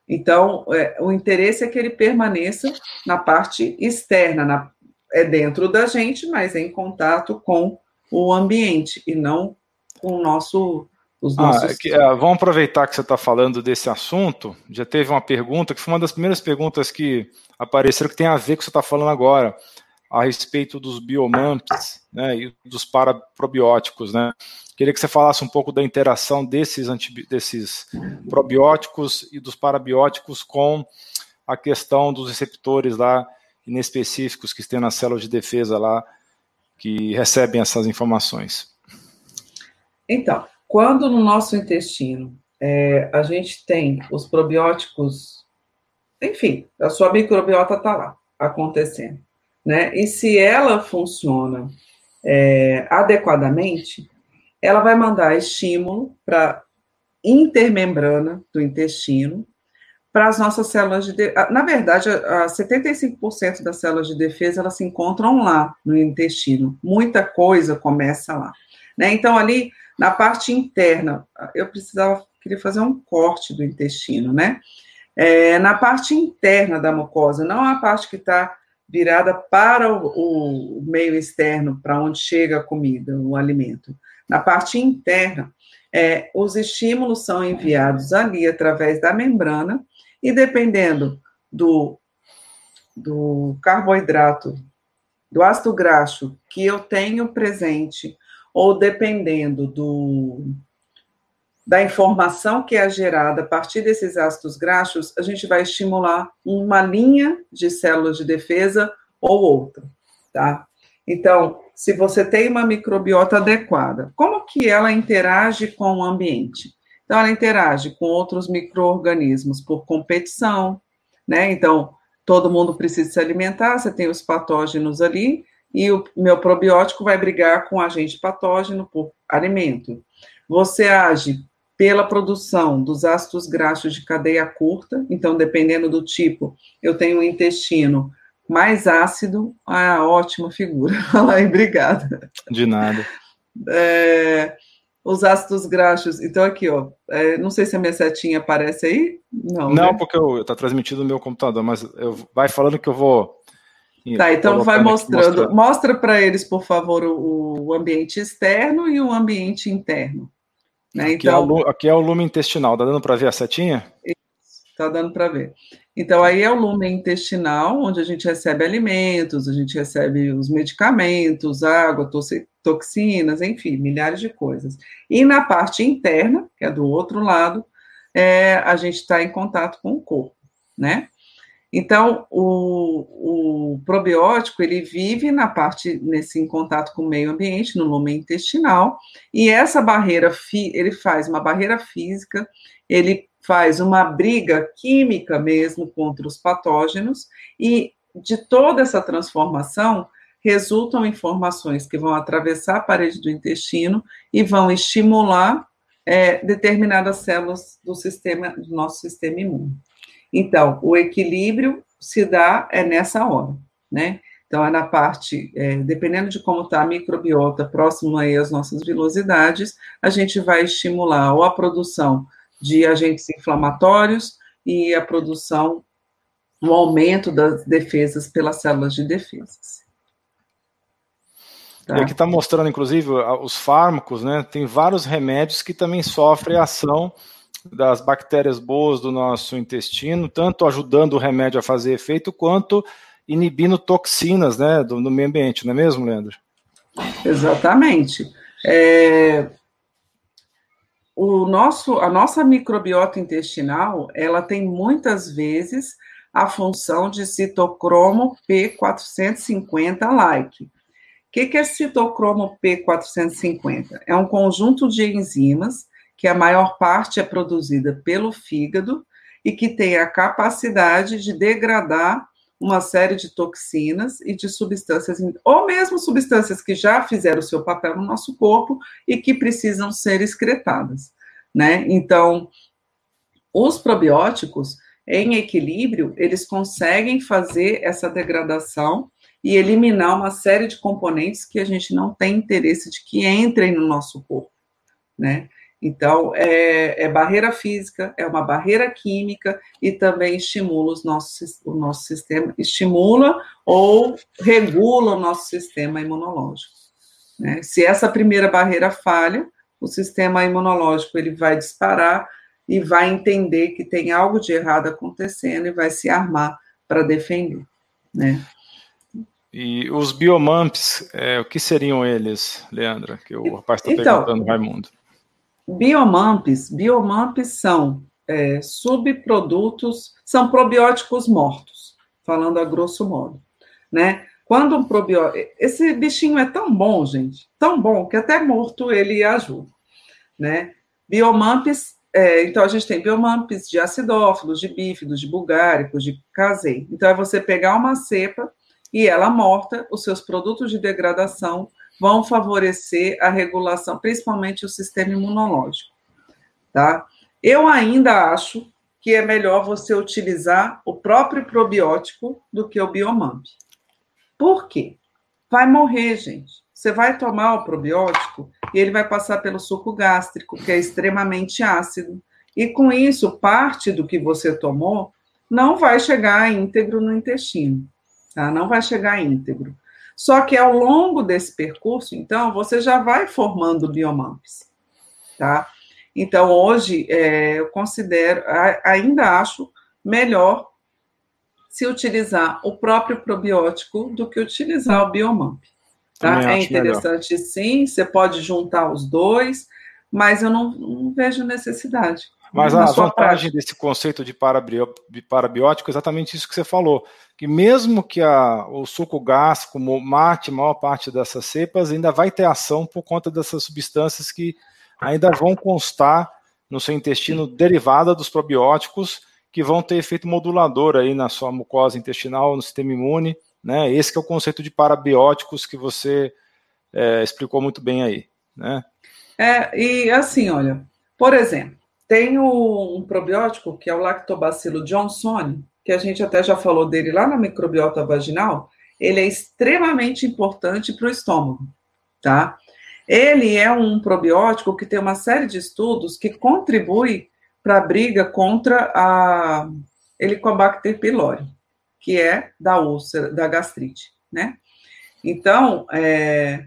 então, é, o interesse é que ele permaneça na parte externa, na, é dentro da gente, mas em contato com o ambiente e não com o nosso. Os ah, nossos... Ah, que, uh, vamos aproveitar que você está falando desse assunto. Já teve uma pergunta, que foi uma das primeiras perguntas que apareceram, que tem a ver com o que você está falando agora, a respeito dos biomamps né, e dos paraprobióticos. Né? Queria que você falasse um pouco da interação desses, desses probióticos e dos parabióticos com a questão dos receptores lá inespecíficos que tem nas células de defesa lá que recebem essas informações? Então, quando no nosso intestino é, a gente tem os probióticos, enfim, a sua microbiota está lá acontecendo, né? E se ela funciona é, adequadamente, ela vai mandar estímulo para intermembrana do intestino, para as nossas células de defesa. Na verdade, a 75% das células de defesa elas se encontram lá no intestino. Muita coisa começa lá. Né? Então, ali na parte interna, eu precisava, queria fazer um corte do intestino, né? É, na parte interna da mucosa, não a parte que está virada para o, o meio externo, para onde chega a comida, o alimento. Na parte interna, é, os estímulos são enviados ali através da membrana, e dependendo do, do carboidrato, do ácido graxo que eu tenho presente, ou dependendo do, da informação que é gerada a partir desses ácidos graxos, a gente vai estimular uma linha de células de defesa ou outra, tá? Então, se você tem uma microbiota adequada, como que ela interage com o ambiente? Então, ela interage com outros micro-organismos por competição, né? Então, todo mundo precisa se alimentar, você tem os patógenos ali, e o meu probiótico vai brigar com o agente patógeno por alimento. Você age pela produção dos ácidos graxos de cadeia curta, então, dependendo do tipo, eu tenho um intestino mais ácido, ah, ótima figura. obrigada. De nada. É, os ácidos graxos. Então, aqui, ó. É, não sei se a minha setinha aparece aí. Não, não né? porque está transmitido no meu computador, mas eu, vai falando que eu vou. Tá, então vai mostrando. Mostra para eles, por favor, o, o, ambiente externo e o ambiente interno. Né? Aqui, então, é o, aqui é o lume intestinal. Tá dando para ver a setinha? Está dando para ver. Então, aí é o lume intestinal, onde a gente recebe alimentos, a gente recebe os medicamentos, água, toxinas, enfim, milhares de coisas. E na parte interna, que é do outro lado, é, a gente está em contato com o corpo, né? Então, o, o, probiótico, ele vive na parte, nesse em contato com o meio ambiente, no lume intestinal, e essa barreira, ele faz uma barreira física, ele faz uma briga química mesmo contra os patógenos, e de toda essa transformação resultam informações que vão atravessar a parede do intestino e vão estimular é, determinadas células do sistema do nosso sistema imune. Então, o equilíbrio se dá é nessa hora, né? Então, é na parte, é, dependendo de como está a microbiota próximo aí às nossas vilosidades, a gente vai estimular ou a produção de agentes inflamatórios e a produção, o aumento das defesas pelas células de defesas. Tá? E aqui está mostrando, inclusive, os fármacos, né? Tem vários remédios que também sofrem ação das bactérias boas do nosso intestino, tanto ajudando o remédio a fazer efeito, quanto inibindo toxinas, né, do, do meio ambiente, não é mesmo, Leandro? Exatamente. É, o nosso, a nossa microbiota intestinal, ela tem muitas vezes a função de citocromo P450-like. O que, que é citocromo P450? É um conjunto de enzimas que a maior parte é produzida pelo fígado e que tem a capacidade de degradar uma série de toxinas e de substâncias, ou mesmo substâncias que já fizeram o seu papel no nosso corpo e que precisam ser excretadas, né? Então, os probióticos, em equilíbrio, eles conseguem fazer essa degradação e eliminar uma série de componentes que a gente não tem interesse de que entrem no nosso corpo, né? Então, é, é, barreira física, é uma barreira química e também estimula os nossos, o nosso sistema, estimula ou regula o nosso sistema imunológico. Né? Se essa primeira barreira falha, o sistema imunológico ele vai disparar e vai entender que tem algo de errado acontecendo e vai se armar para defender, né? E os biomamps, é, o que seriam eles, Leandra? Que o rapaz está então, perguntando, Raimundo. Biomamps, biomamps são é, subprodutos, são probióticos mortos, falando a grosso modo, né? Quando um probiótico, esse bichinho é tão bom, gente, tão bom que até morto ele ajuda, né? Biomamps, é, então a gente tem biomamps de acidófilos, de bífidos, de bulgáricos, de casei. Então é você pegar uma cepa e ela morta, os seus produtos de degradação vão favorecer a regulação, principalmente o sistema imunológico, tá? Eu ainda acho que é melhor você utilizar o próprio probiótico do que o biomamp. Por quê? Vai morrer, gente. Você vai tomar o probiótico e ele vai passar pelo suco gástrico, que é extremamente ácido. E com isso, parte do que você tomou não vai chegar íntegro no intestino, tá? Não vai chegar íntegro. Só que ao longo desse percurso, então, você já vai formando biomamps, tá? Então, hoje, é, eu considero, ainda acho melhor se utilizar o próprio probiótico do que utilizar o biomamp. Tá? É interessante, melhor. sim, você pode juntar os dois, mas eu não, não vejo necessidade. Mas a vantagem prática. desse conceito de parabiótico é exatamente isso que você falou, que mesmo que a, o suco gástrico mate a maior parte dessas cepas, ainda vai ter ação por conta dessas substâncias que ainda vão constar no seu intestino derivada dos probióticos, que vão ter efeito modulador aí na sua mucosa intestinal, no sistema imune, né? Esse é o conceito de parabióticos que você é, explicou muito bem aí, né? É, e assim, olha, por exemplo, tem um probiótico que é o lactobacilo Johnson, que a gente até já falou dele lá na microbiota vaginal, ele é extremamente importante para o estômago, tá? Ele é um probiótico que tem uma série de estudos que contribui para a briga contra a Helicobacter pylori, que é da úlcera, da gastrite, né? Então, é,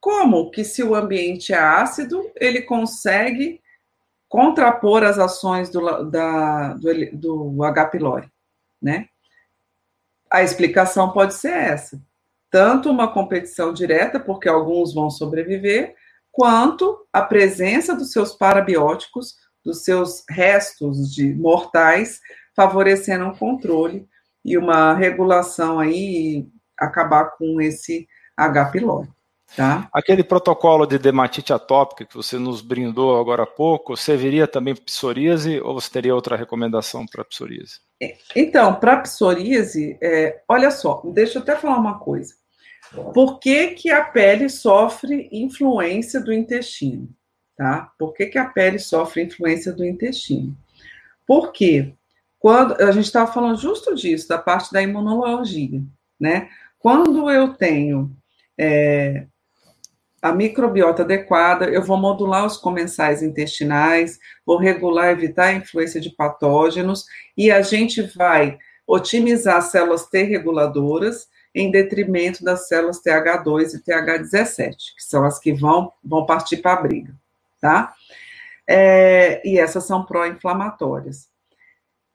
como que se o ambiente é ácido, ele consegue contrapor as ações do, da, do, do H. pylori, né? A explicação pode ser essa. Tanto uma competição direta, porque alguns vão sobreviver, quanto a presença dos seus parabióticos, dos seus restos de mortais, favorecendo um controle e uma regulação aí, acabar com esse H. pylori. Tá? Aquele protocolo de dermatite atópica que você nos brindou agora há pouco, serviria também para psoríase ou você teria outra recomendação para psoríase? É, então, para psoríase, é, olha só, deixa eu até falar uma coisa. Por que, que a pele sofre influência do intestino? Tá? Por que, que a pele sofre influência do intestino? Porque quando a gente estava falando justo disso, da parte da imunologia, né? Quando eu tenho é, a microbiota adequada, eu vou modular os comensais intestinais, vou regular, evitar a influência de patógenos, e a gente vai otimizar as células T reguladoras em detrimento das células TH2 e TH17, que são as que vão, vão partir para a briga, tá? É, e essas são pró-inflamatórias.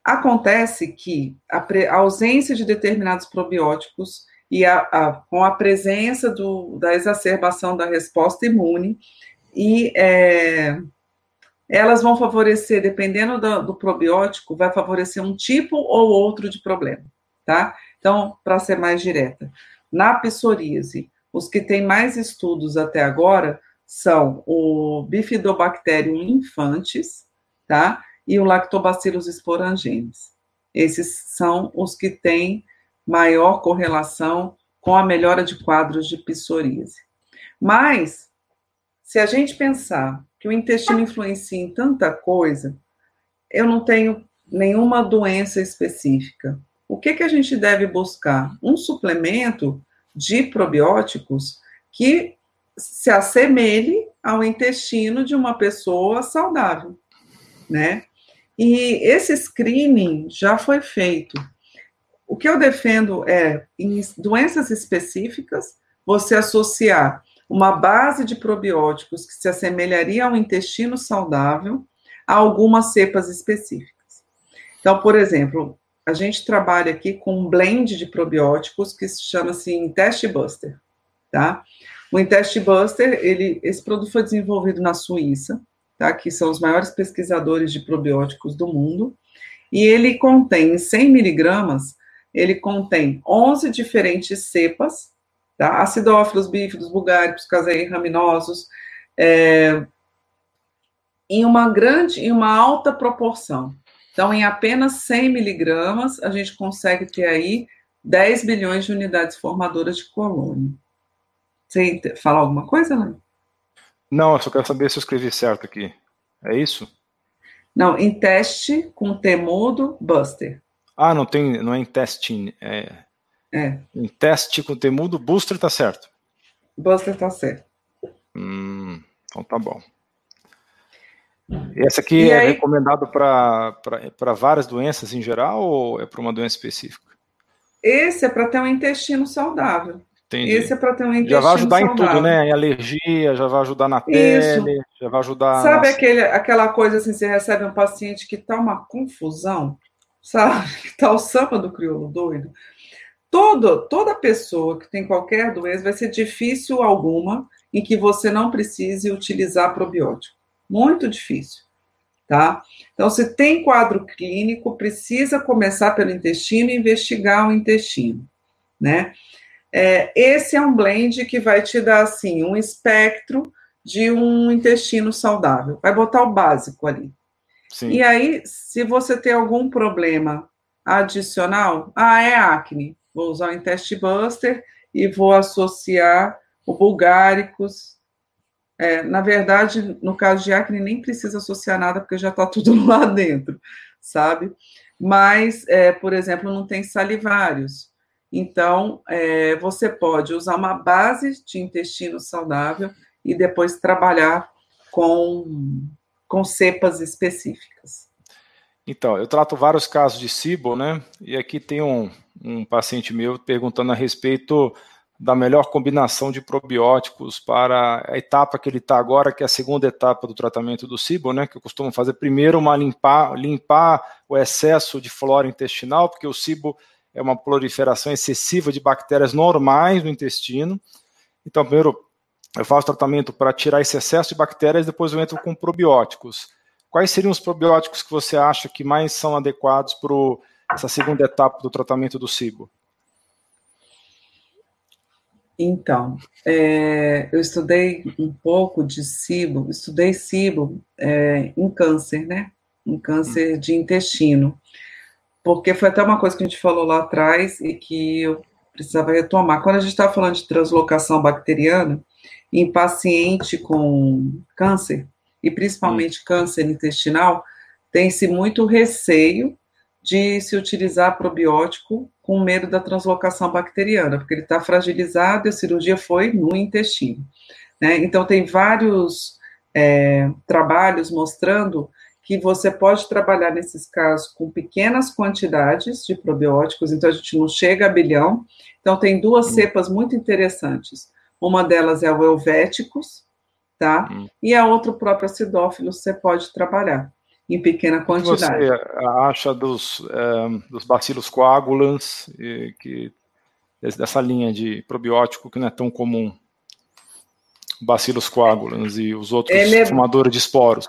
Acontece que a, a ausência de determinados probióticos e a, a, com a presença do, da exacerbação da resposta imune, e é, elas vão favorecer, dependendo do, do, probiótico, vai favorecer um tipo ou outro de problema, tá? Então, para ser mais direta, na psoríase, os que têm mais estudos até agora são o Bifidobacterium infantis, tá? E o Lactobacillus sporangenes. Esses são os que têm maior correlação com a melhora de quadros de psoríase. Mas, se a gente pensar que o intestino influencia em tanta coisa, eu não tenho nenhuma doença específica. O que, que a gente deve buscar? Um suplemento de probióticos que se assemelhe ao intestino de uma pessoa saudável, né? E esse screening já foi feito. O que eu defendo é, em doenças específicas, você associar uma base de probióticos que se assemelharia ao intestino saudável a algumas cepas específicas. Então, por exemplo, a gente trabalha aqui com um blend de probióticos que se chama-se Intest Buster, tá? O Intest Buster, ele, esse produto foi desenvolvido na Suíça, tá? que são os maiores pesquisadores de probióticos do mundo, e ele contém 100 miligramas, ele contém 11 diferentes cepas, tá? acidófilos, bífidos, bulgáricos, casein-raminosos, é, em uma grande, em uma alta proporção. Então, em apenas 100 miligramas, a gente consegue ter aí 10 bilhões de unidades formadoras de colônia. Você fala alguma coisa, Ana? Não, eu só quero saber se eu escrevi certo aqui. É isso? Não, em teste com temudo, Buster. Ah, não tem, não é em teste, é, é. Em teste com temudo, Buster tá certo. Buster tá certo. Hum, então tá bom. Esse aqui e é aí... recomendado para várias doenças em geral ou é para uma doença específica? Esse é para ter um intestino saudável. Entendi. Esse é para ter um intestino Já vai ajudar saudável. em tudo, né? Em alergia, já vai ajudar na pele, Isso. já vai ajudar. Sabe aquele, aquela coisa assim, você recebe um paciente que tá uma confusão, sabe? Tá o samba do crioulo doido. Todo, toda pessoa que tem qualquer doença vai ser difícil alguma em que você não precise utilizar probiótico. Muito difícil tá? Então, se tem quadro clínico, precisa começar pelo intestino e investigar o intestino, né? É, esse é um blend que vai te dar, assim, um espectro de um intestino saudável. Vai botar o básico ali. Sim. E aí, se você tem algum problema adicional, ah, é acne. Vou usar o Intest Buster e vou associar o Bulgáricos é, na verdade, no caso de acne, nem precisa associar nada, porque já está tudo lá dentro, sabe? Mas, é, por exemplo, não tem salivários. Então, é, você pode usar uma base de intestino saudável e depois trabalhar com, com cepas específicas. Então, eu trato vários casos de SIBO, né? E aqui tem um, um paciente meu perguntando a respeito da melhor combinação de probióticos para a etapa que ele está agora, que é a segunda etapa do tratamento do SIBO, né, que eu costumo fazer primeiro uma limpar, limpar o excesso de flora intestinal, porque o SIBO é uma proliferação excessiva de bactérias normais no intestino. Então, primeiro eu faço tratamento para tirar esse excesso de bactérias, depois eu entro com probióticos. Quais seriam os probióticos que você acha que mais são adequados para essa segunda etapa do tratamento do SIBO? Então, é, eu estudei um pouco de SIBO, estudei SIBO é, em câncer, né? Em câncer de intestino. Porque foi até uma coisa que a gente falou lá atrás e que eu precisava retomar. Quando a gente estava falando de translocação bacteriana, em paciente com câncer, e principalmente câncer intestinal, tem-se muito receio de se utilizar probiótico com medo da translocação bacteriana, porque ele está fragilizado e a cirurgia foi no intestino. Né? Então, tem vários é, trabalhos mostrando que você pode trabalhar nesses casos com pequenas quantidades de probióticos, então a gente não chega a bilhão. Então, tem duas hum. cepas muito interessantes. Uma delas é o Helvéticos, tá? Hum. E a outra, o próprio acidófilo, você pode trabalhar em pequena quantidade. O que você acha dos, é, dos bacilos coagulans, que, dessa linha de probiótico que não é tão comum? Bacilos coagulans e os outros é... formadores de esporos.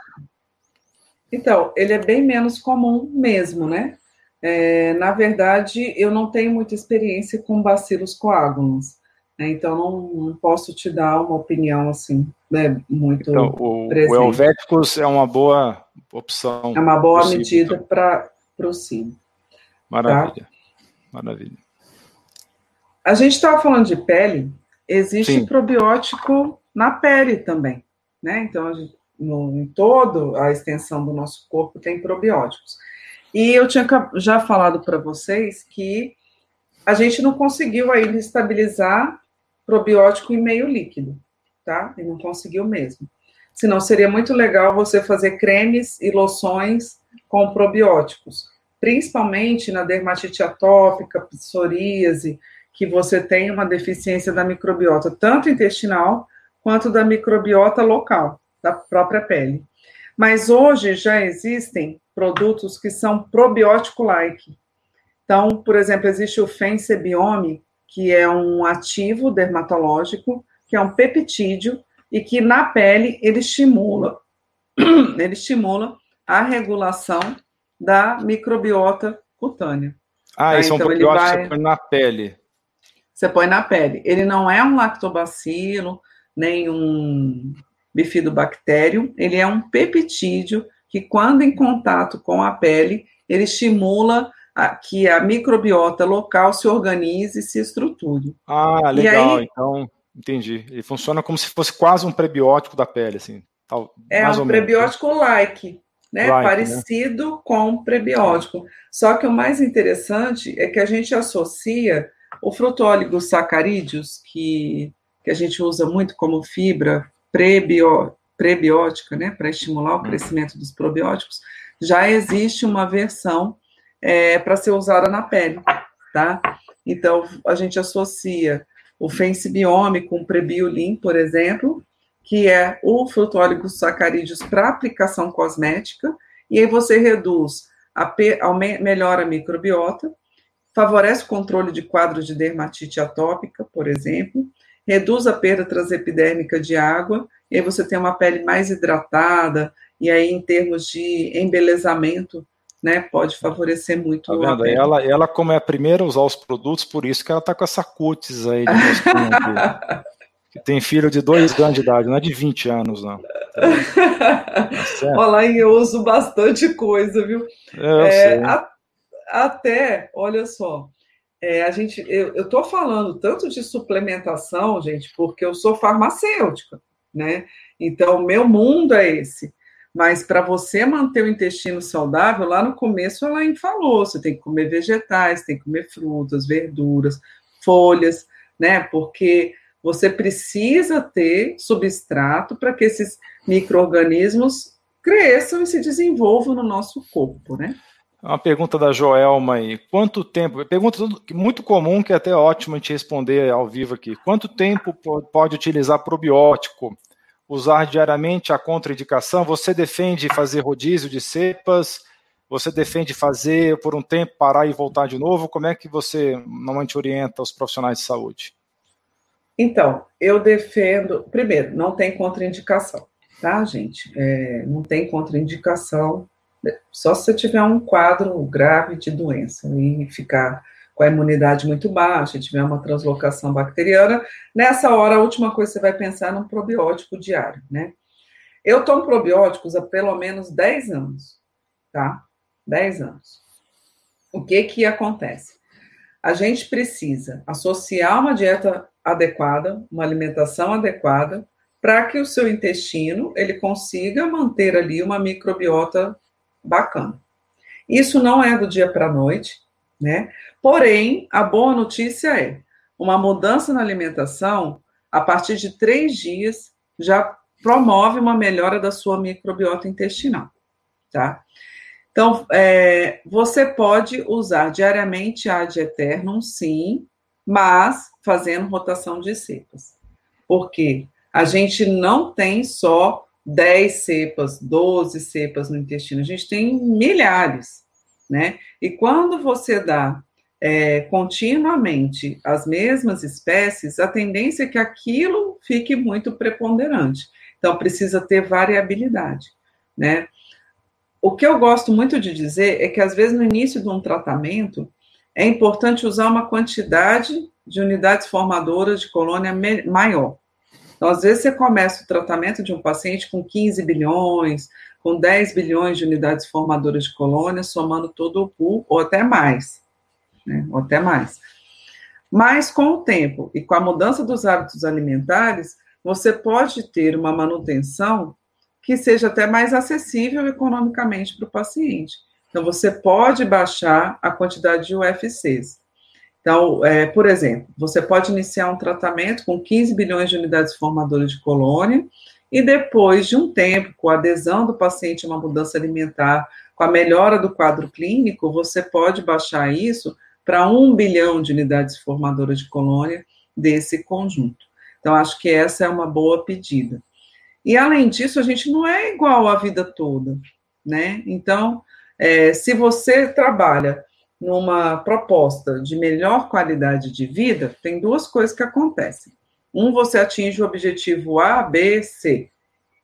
Então, ele é bem menos comum mesmo, né? É, na verdade, eu não tenho muita experiência com bacilos coagulans, né? então não, não, posso te dar uma opinião assim, né, muito então, o, presente. o Helvéticos é uma boa opção. É uma boa possível, medida então. para o sim. Maravilha. Tá? Maravilha. A gente estava falando de pele, existe Sim. probiótico na pele também, né? Então, gente, no, em toda a extensão do nosso corpo tem probióticos. E eu tinha já falado para vocês que a gente não conseguiu ainda estabilizar probiótico em meio líquido, tá? E não conseguiu mesmo. Senão seria muito legal você fazer cremes e loções com probióticos, principalmente na dermatite atópica, psoríase, que você tem uma deficiência da microbiota, tanto intestinal quanto da microbiota local, da própria pele. Mas hoje já existem produtos que são probiótico-like. Então, por exemplo, existe o Fencebiome, que é um ativo dermatológico, que é um peptídeo e que na pele ele estimula ele estimula a regulação da microbiota cutânea. Ah, tá? isso então, é um então, probiótico vai... que você põe na pele. Você põe na pele. Ele não é um lactobacilo, nem um bifidobactério, ele é um peptídeo que, quando em contato com a pele, ele estimula a, que a microbiota local se organize e se estruture. Ah, legal. Aí, então, entendi. Ele funciona como se fosse quase um prebiótico da pele, assim. Tal, é um prebiótico-like, né? Like, né? Parecido né? com prebiótico. Só que o mais interessante é que a gente associa o frutóligosacarídeos, que, que a gente usa muito como fibra prebio, prebiótica, né, para estimular o hum. crescimento dos probióticos, já existe uma versão é, para ser usada na pele, tá? Então, a gente associa o fensibiome com prebiolin, por exemplo, que é o frutólico sacarídeos para aplicação cosmética, e aí você reduz, a, melhora a microbiota, favorece o controle de quadros de dermatite atópica, por exemplo, reduz a perda transepidérmica de água, e aí você tem uma pele mais hidratada, e aí em termos de embelezamento, né, pode favorecer muito tá vendo? Ela, ela, como é a primeira a usar os produtos, por isso que ela tá com essa cutis aí de que tem filho de dois anos de idade, não é de 20 anos, não. Tá Olha, eu uso bastante coisa, viu? É, é a, até, olha só, é, a gente, eu estou falando tanto de suplementação, gente, porque eu sou farmacêutica, né? Então, meu mundo é esse. Mas para você manter o intestino saudável, lá no começo ela falou, você tem que comer vegetais, tem que comer frutas, verduras, folhas, né? Porque você precisa ter substrato para que esses micro-organismos cresçam e se desenvolvam no nosso corpo, né? Uma pergunta da Joelma aí. Quanto tempo? Pergunta muito comum, que é até ótimo a gente responder ao vivo aqui. Quanto tempo pode utilizar probiótico? Usar diariamente a contraindicação? Você defende fazer rodízio de cepas? Você defende fazer por um tempo, parar e voltar de novo? Como é que você normalmente orienta os profissionais de saúde? Então, eu defendo. Primeiro, não tem contraindicação, tá, gente? É, não tem contraindicação só se você tiver um quadro grave de doença e ficar com a imunidade muito baixa, tiver uma translocação bacteriana, nessa hora a última coisa que você vai pensar é num probiótico diário, né? Eu tomo probióticos há pelo menos 10 anos, tá? 10 anos. O que que acontece? A gente precisa associar uma dieta adequada, uma alimentação adequada, para que o seu intestino ele consiga manter ali uma microbiota bacana. Isso não é do dia para a noite, né? Porém, a boa notícia é uma mudança na alimentação, a partir de três dias, já promove uma melhora da sua microbiota intestinal, tá? Então, é, você pode usar diariamente ad eternum, sim, mas fazendo rotação de cepas. Porque a gente não tem só 10 cepas, 12 cepas no intestino, a gente tem milhares, né? E quando você dá é, continuamente as mesmas espécies, a tendência é que aquilo fique muito preponderante. Então, precisa ter variabilidade, né? O que eu gosto muito de dizer é que, às vezes, no início de um tratamento, é importante usar uma quantidade de unidades formadoras de colônia maior. Então, às vezes, você começa o tratamento de um paciente com 15 bilhões, com 10 bilhões de unidades formadoras de colônia, somando todo o pool, ou até mais. Né? Ou até mais. Mas, com o tempo e com a mudança dos hábitos alimentares, você pode ter uma manutenção que seja até mais acessível economicamente para o paciente. Então, você pode baixar a quantidade de UFCs. Então, é, por exemplo, você pode iniciar um tratamento com 15 bilhões de unidades formadoras de colônia, e depois de um tempo, com a adesão do paciente a uma mudança alimentar, com a melhora do quadro clínico, você pode baixar isso para 1 bilhão de unidades formadoras de colônia desse conjunto. Então, acho que essa é uma boa pedida. E, além disso, a gente não é igual a vida toda, né? Então, é, se você trabalha numa proposta de melhor qualidade de vida, tem duas coisas que acontecem. Um, você atinge o objetivo A, B, C.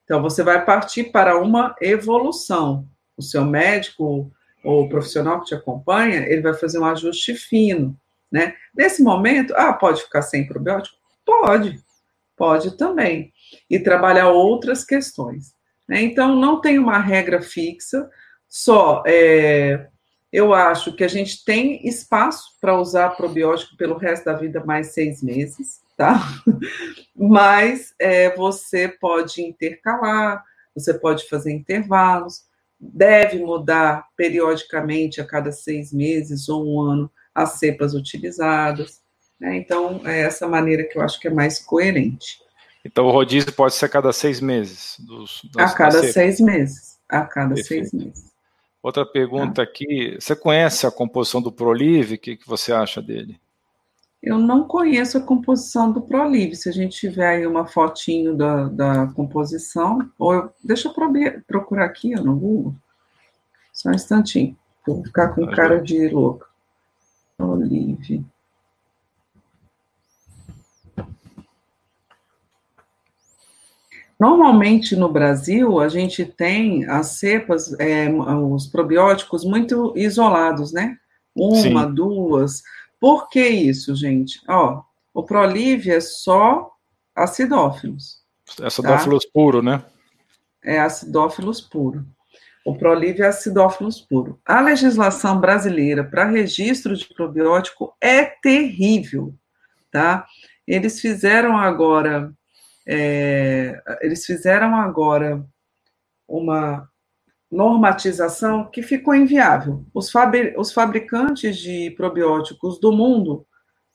Então, você vai partir para uma evolução. O seu médico ou o profissional que te acompanha, ele vai fazer um ajuste fino, né? Nesse momento, ah, pode ficar sem probiótico? Pode, pode também. E trabalhar outras questões. Né? Então, não tem uma regra fixa, só é, eu acho que a gente tem espaço para usar probiótico pelo resto da vida mais seis meses, tá? Mas é, você pode intercalar, você pode fazer intervalos, deve mudar periodicamente a cada seis meses ou um ano as cepas utilizadas. Né? Então, é essa maneira que eu acho que é mais coerente. Então, o rodízio pode ser a cada seis meses? Dos, a cada seis meses. A cada Perfeito. seis meses. Outra pergunta tá. aqui: você conhece a composição do Prolive? O que, que você acha dele? Eu não conheço a composição do Prolive. Se a gente tiver aí uma fotinho da, da composição, ou eu, deixa eu procurar aqui no Google. Só um instantinho. Vou ficar com cara de louco. Prolive. Normalmente no Brasil a gente tem as cepas, é, os probióticos muito isolados, né? Uma, Sim. duas. Por que isso, gente? Ó, o Prolive é só acidófilos. É acidófilos tá? puro, né? É acidófilos puro. O Prolive é acidófilos puro. A legislação brasileira para registro de probiótico é terrível, tá? Eles fizeram agora é, eles fizeram agora uma normatização que ficou inviável. Os, fabri os fabricantes de probióticos do mundo,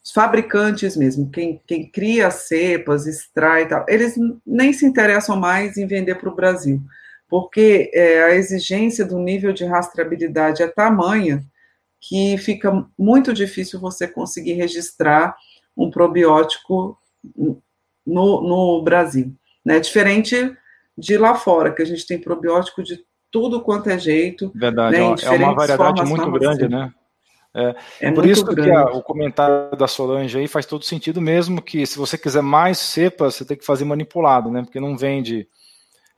os fabricantes mesmo, quem, quem cria cepas, extrai e tal, eles nem se interessam mais em vender para o Brasil, porque é, a exigência do nível de rastreabilidade é tamanha que fica muito difícil você conseguir registrar um probiótico no, no Brasil. Né? Diferente de lá fora, que a gente tem probiótico de tudo quanto é jeito. Verdade, né? é uma variedade muito grande, né? É, é por isso grande. que a, o comentário da Solange aí faz todo sentido mesmo, que se você quiser mais cepas, você tem que fazer manipulado, né? Porque não vende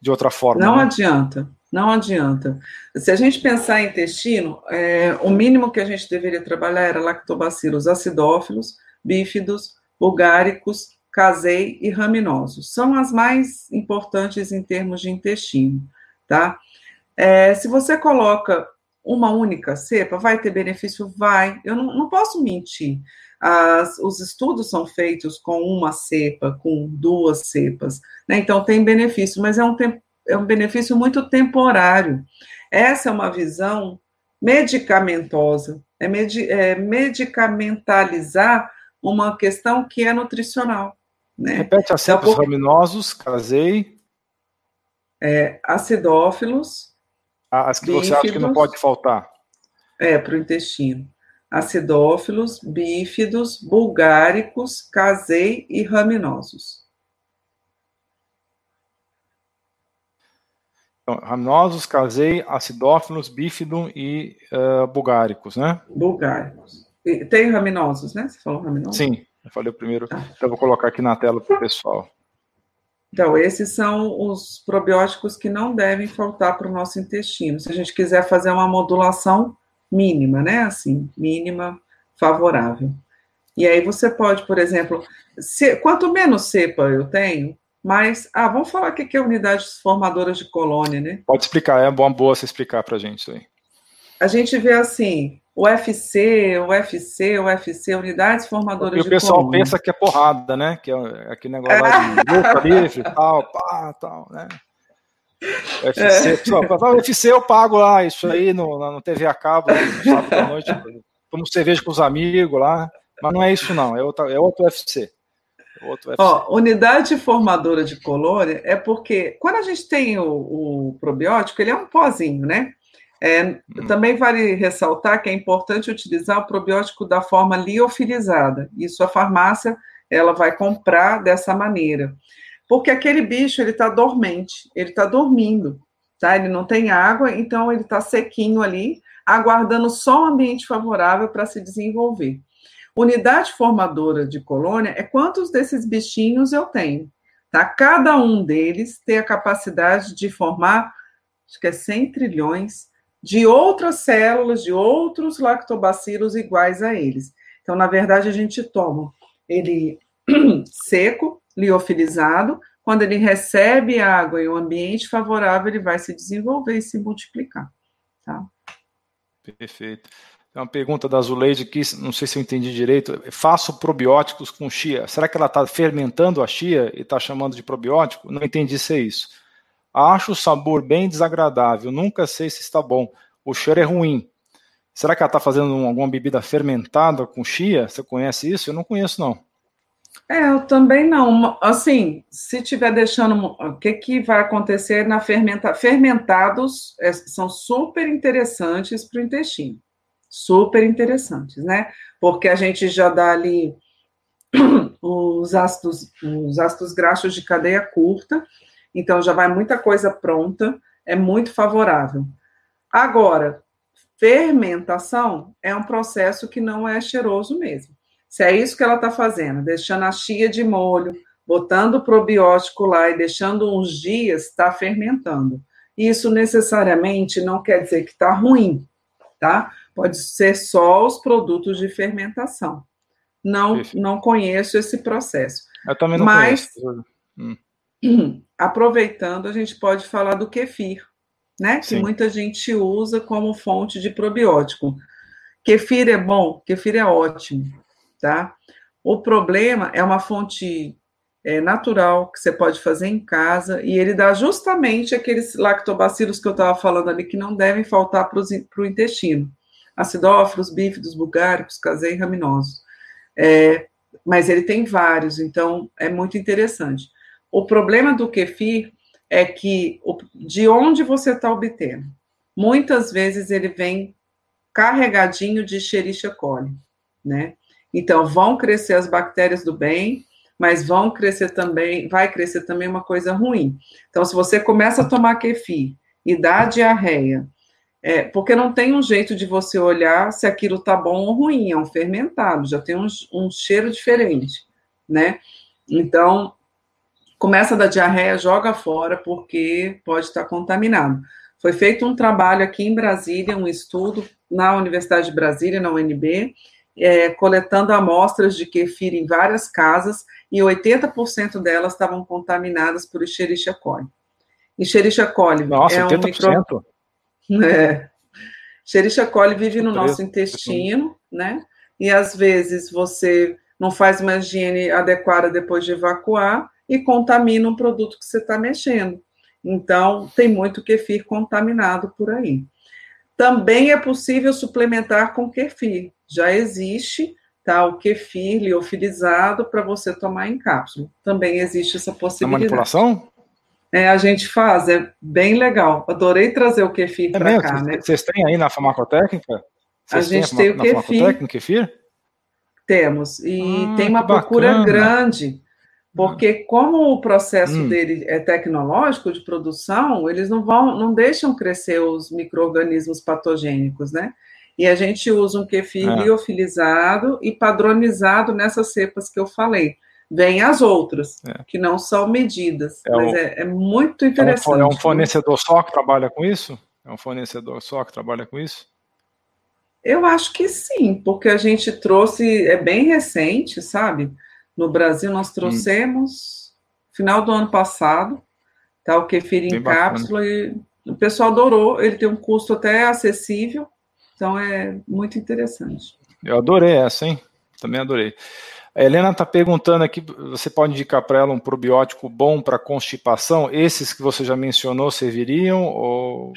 de outra forma. Não né? adianta, não adianta. Se a gente pensar em intestino, é, o mínimo que a gente deveria trabalhar era lactobacilos acidófilos, bífidos, bulgáricos casei e raminosos. São as mais importantes em termos de intestino, tá? É, se você coloca uma única cepa, vai ter benefício? Vai. Eu não, não posso mentir. As, os estudos são feitos com uma cepa, com duas cepas, né? Então tem benefício, mas é um, é um benefício muito temporário. Essa é uma visão medicamentosa, é, é medicamentalizar uma questão que é nutricional. Né? Repete as cepas então, raminosos, casei. É, acidófilos. Ah, as que bífidos, você acha que não pode faltar. É, para o intestino. Acidófilos, bífidos, bulgáricos, casei e raminosos. Então, raminosos, casei, acidófilos, bífido e uh, bulgáricos, né? Bulgáricos. tem raminosos, né? Você falou raminosos? Sim. Eu falei o primeiro, então vou colocar aqui na tela para o pessoal. Então, esses são os probióticos que não devem faltar para o nosso intestino. Se a gente quiser fazer uma modulação mínima, né? Assim, mínima, favorável. E aí você pode, por exemplo, se, quanto menos cepa eu tenho, mais. Ah, vamos falar o que é unidades formadoras de colônia, né? Pode explicar, é uma boa você explicar para a gente isso aí. A gente vê assim, UFC, UFC, UFC, unidades formadoras de E o pessoal coluna. pensa que é porrada, né? Que é aquele negócio lá de luta livre, tal, pá, tal, né? UFC, é. pessoal, UFC eu pago lá, isso aí no, no TV a cabo, no sábado à noite, tomo cerveja com os amigos lá, mas não é isso não, é, outra, é outro UFC. É outro UFC. Ó, unidade formadora de colônia é porque quando a gente tem o, o probiótico, ele é um pozinho, né? É, hum. Também vale ressaltar que é importante utilizar o probiótico da forma liofilizada. Isso a farmácia ela vai comprar dessa maneira, porque aquele bicho ele está dormente, ele está dormindo, tá? Ele não tem água, então ele está sequinho ali, aguardando só um ambiente favorável para se desenvolver. Unidade formadora de colônia é quantos desses bichinhos eu tenho. Tá? Cada um deles tem a capacidade de formar, acho que é 100 trilhões, de outras células, de outros lactobacilos iguais a eles. Então, na verdade, a gente toma ele seco, liofilizado, quando ele recebe água e um ambiente favorável, ele vai se desenvolver e se multiplicar. Tá? Perfeito. Tem uma pergunta da Zuleide aqui, não sei se eu entendi direito. Faço probióticos com chia. Será que ela está fermentando a chia e está chamando de probiótico? Não entendi se é isso. Acho o sabor bem desagradável, nunca sei se está bom. O cheiro é ruim. Será que ela está fazendo alguma bebida fermentada com chia? Você conhece isso? Eu não conheço, não. É, eu também não. Assim, se tiver deixando, o que, que vai acontecer na fermenta? Fermentados é, são super interessantes para o intestino, super interessantes, né? Porque a gente já dá ali os ácidos, os ácidos graxos de cadeia curta, então já vai muita coisa pronta, é muito favorável. Agora, fermentação é um processo que não é cheiroso mesmo. Se é isso que ela está fazendo, deixando a chia de molho, botando o probiótico lá e deixando uns dias, está fermentando. Isso necessariamente não quer dizer que está ruim, tá? Pode ser só os produtos de fermentação. Não, não conheço esse processo. Eu também não Mas, conheço. Hum. Aproveitando, a gente pode falar do kefir, né? Sim. Que muita gente usa como fonte de probiótico. Kefir é bom, kefir é ótimo tá? O problema é uma fonte é, natural que você pode fazer em casa e ele dá justamente aqueles lactobacilos que eu estava falando ali que não devem faltar para o intestino. Acidófilos, bífidos, bulgáricos, casei raminosos. É, mas ele tem vários, então é muito interessante. O problema do kefir é que de onde você está obtendo? Muitas vezes ele vem carregadinho de Escherichia coli, né? Então, vão crescer as bactérias do bem, mas vão crescer também, vai crescer também uma coisa ruim. Então, se você começa a tomar kefir e dá diarreia, é, porque não tem um jeito de você olhar se aquilo tá bom ou ruim, é um fermentado, já tem um, um cheiro diferente, né? Então, começa a dar diarreia, joga fora, porque pode estar contaminado. Foi feito um trabalho aqui em Brasília, um estudo na Universidade de Brasília, na UNB, é, coletando amostras de kefir em várias casas e 80% delas estavam contaminadas por Escherichia coli. Escherichia coli Nossa, é 80%? um micro... É. Escherichia coli vive no nosso intestino, né? E às vezes você não faz uma higiene adequada depois de evacuar e contamina um produto que você está mexendo. Então, tem muito kefir contaminado por aí. Também é possível suplementar com kefir. Já existe tá, o kefir liofilizado para você tomar em cápsula. Também existe essa possibilidade. A manipulação? É, a gente faz, é bem legal. Adorei trazer o kefir é para cá. Né? Vocês têm aí na farmacotécnica? Vocês a gente tem, tem o kefir. kefir? Temos. E ah, tem uma procura bacana. grande porque como o processo hum. dele é tecnológico de produção, eles não vão, não deixam crescer os micro-organismos patogênicos, né? E a gente usa um kefir é. liofilizado e padronizado nessas cepas que eu falei. Vem as outras, é. que não são medidas, é mas é, é, muito interessante. É um, é um fornecedor só que trabalha com isso? É um fornecedor só que trabalha com isso? Eu acho que sim, porque a gente trouxe, é bem recente, sabe? No Brasil, nós trouxemos, hum. final do ano passado, tá, o kefir em cápsula, e o pessoal adorou. Ele tem um custo até acessível, então é muito interessante. Eu adorei essa, hein? Também adorei. A Helena está perguntando aqui: você pode indicar para ela um probiótico bom para constipação? Esses que você já mencionou serviriam? Ou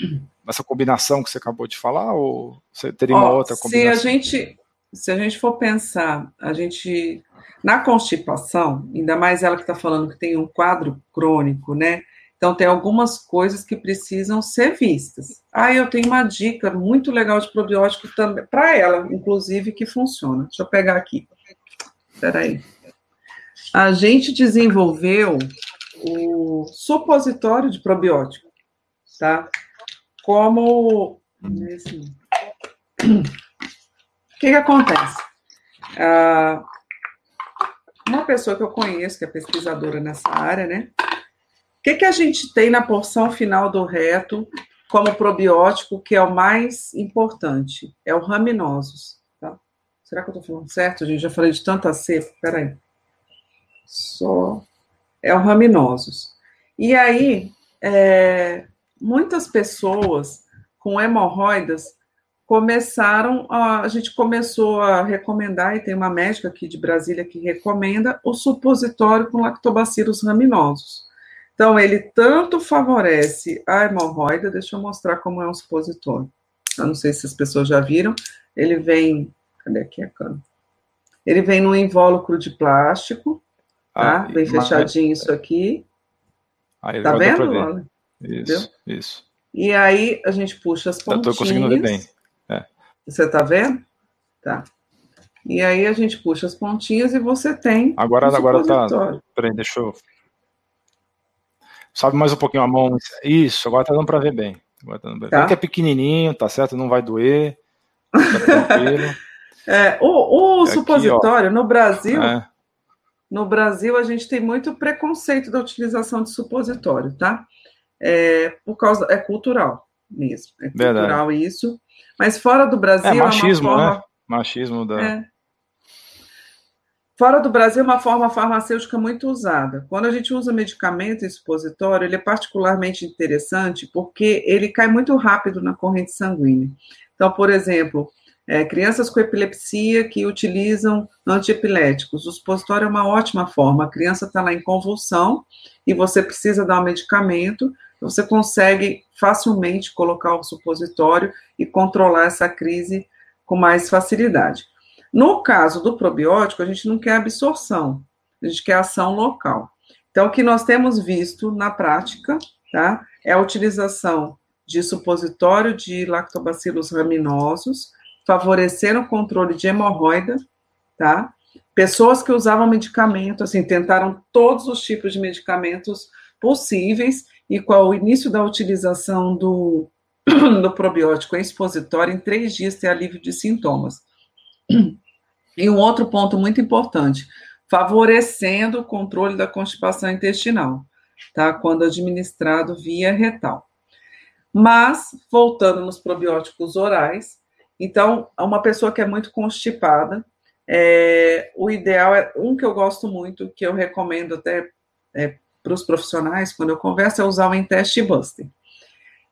essa combinação que você acabou de falar? Ou você teria uma outra combinação? Se a gente, se a gente for pensar, a gente na constipação, ainda mais ela que está falando que tem um quadro crônico, né? Então, tem algumas coisas que precisam ser vistas. Ah, eu tenho uma dica muito legal de probiótico também, para ela, inclusive, que funciona. Deixa eu pegar aqui. Espera aí. A gente desenvolveu o supositório de probiótico, tá? Como. Assim, o que, que acontece? Ah, uma pessoa que eu conheço, que é pesquisadora nessa área, né? O que, que a gente tem na porção final do reto como probiótico que é o mais importante? É o raminosos. Tá? Será que eu estou falando certo? Gente já falei de tanta cepa. Peraí. Só. É o raminosos. E aí, é, muitas pessoas com hemorroidas começaram, a, a gente começou a recomendar, e tem uma médica aqui de Brasília que recomenda, o supositório com lactobacilos raminosos. Então, ele tanto favorece a hemorroida, deixa eu mostrar como é um supositório. Eu não sei se as pessoas já viram, ele vem, cadê aqui a cana? Ele vem num invólucro de plástico, tá? Ah, Bem fechadinho isso aqui. Aí, tá vendo? Isso, isso. E aí a gente puxa as pontinhas. Eu tô conseguindo ver bem. Você está vendo? Tá. E aí a gente puxa as pontinhas e você tem. Agora, um agora tá. Peraí, deixa eu. Sobe mais um pouquinho a mão. Isso, agora tá dando para ver bem. Agora tá dando... Tá. Que é pequenininho, tá certo? Não vai doer. Tá é, o, o supositório no Brasil. É. No Brasil, a gente tem muito preconceito da utilização de supositório, tá? É, por causa. É cultural mesmo. É cultural Verdade. isso. Mas fora do Brasil. É machismo, é forma... né? Machismo da. É. Fora do Brasil, é uma forma farmacêutica muito usada. Quando a gente usa medicamento em supositório, ele é particularmente interessante porque ele cai muito rápido na corrente sanguínea. Então, por exemplo, é, crianças com epilepsia que utilizam antiepiléticos, o supositório é uma ótima forma. A criança está lá em convulsão e você precisa dar um medicamento, você consegue facilmente colocar o supositório e controlar essa crise com mais facilidade. No caso do probiótico, a gente não quer absorção, a gente quer ação local. Então, o que nós temos visto na prática, tá, é a utilização de supositório de lactobacilos raminosos, favorecendo o controle de hemorroida, tá? Pessoas que usavam medicamento, assim, tentaram todos os tipos de medicamentos possíveis e com o início da utilização do, do probiótico expositório, em três dias tem alívio de sintomas. E um outro ponto muito importante, favorecendo o controle da constipação intestinal, tá? Quando administrado via retal. Mas, voltando nos probióticos orais, então, uma pessoa que é muito constipada, é, o ideal é um que eu gosto muito, que eu recomendo até é, para os profissionais, quando eu converso, é usar o Intest Buster,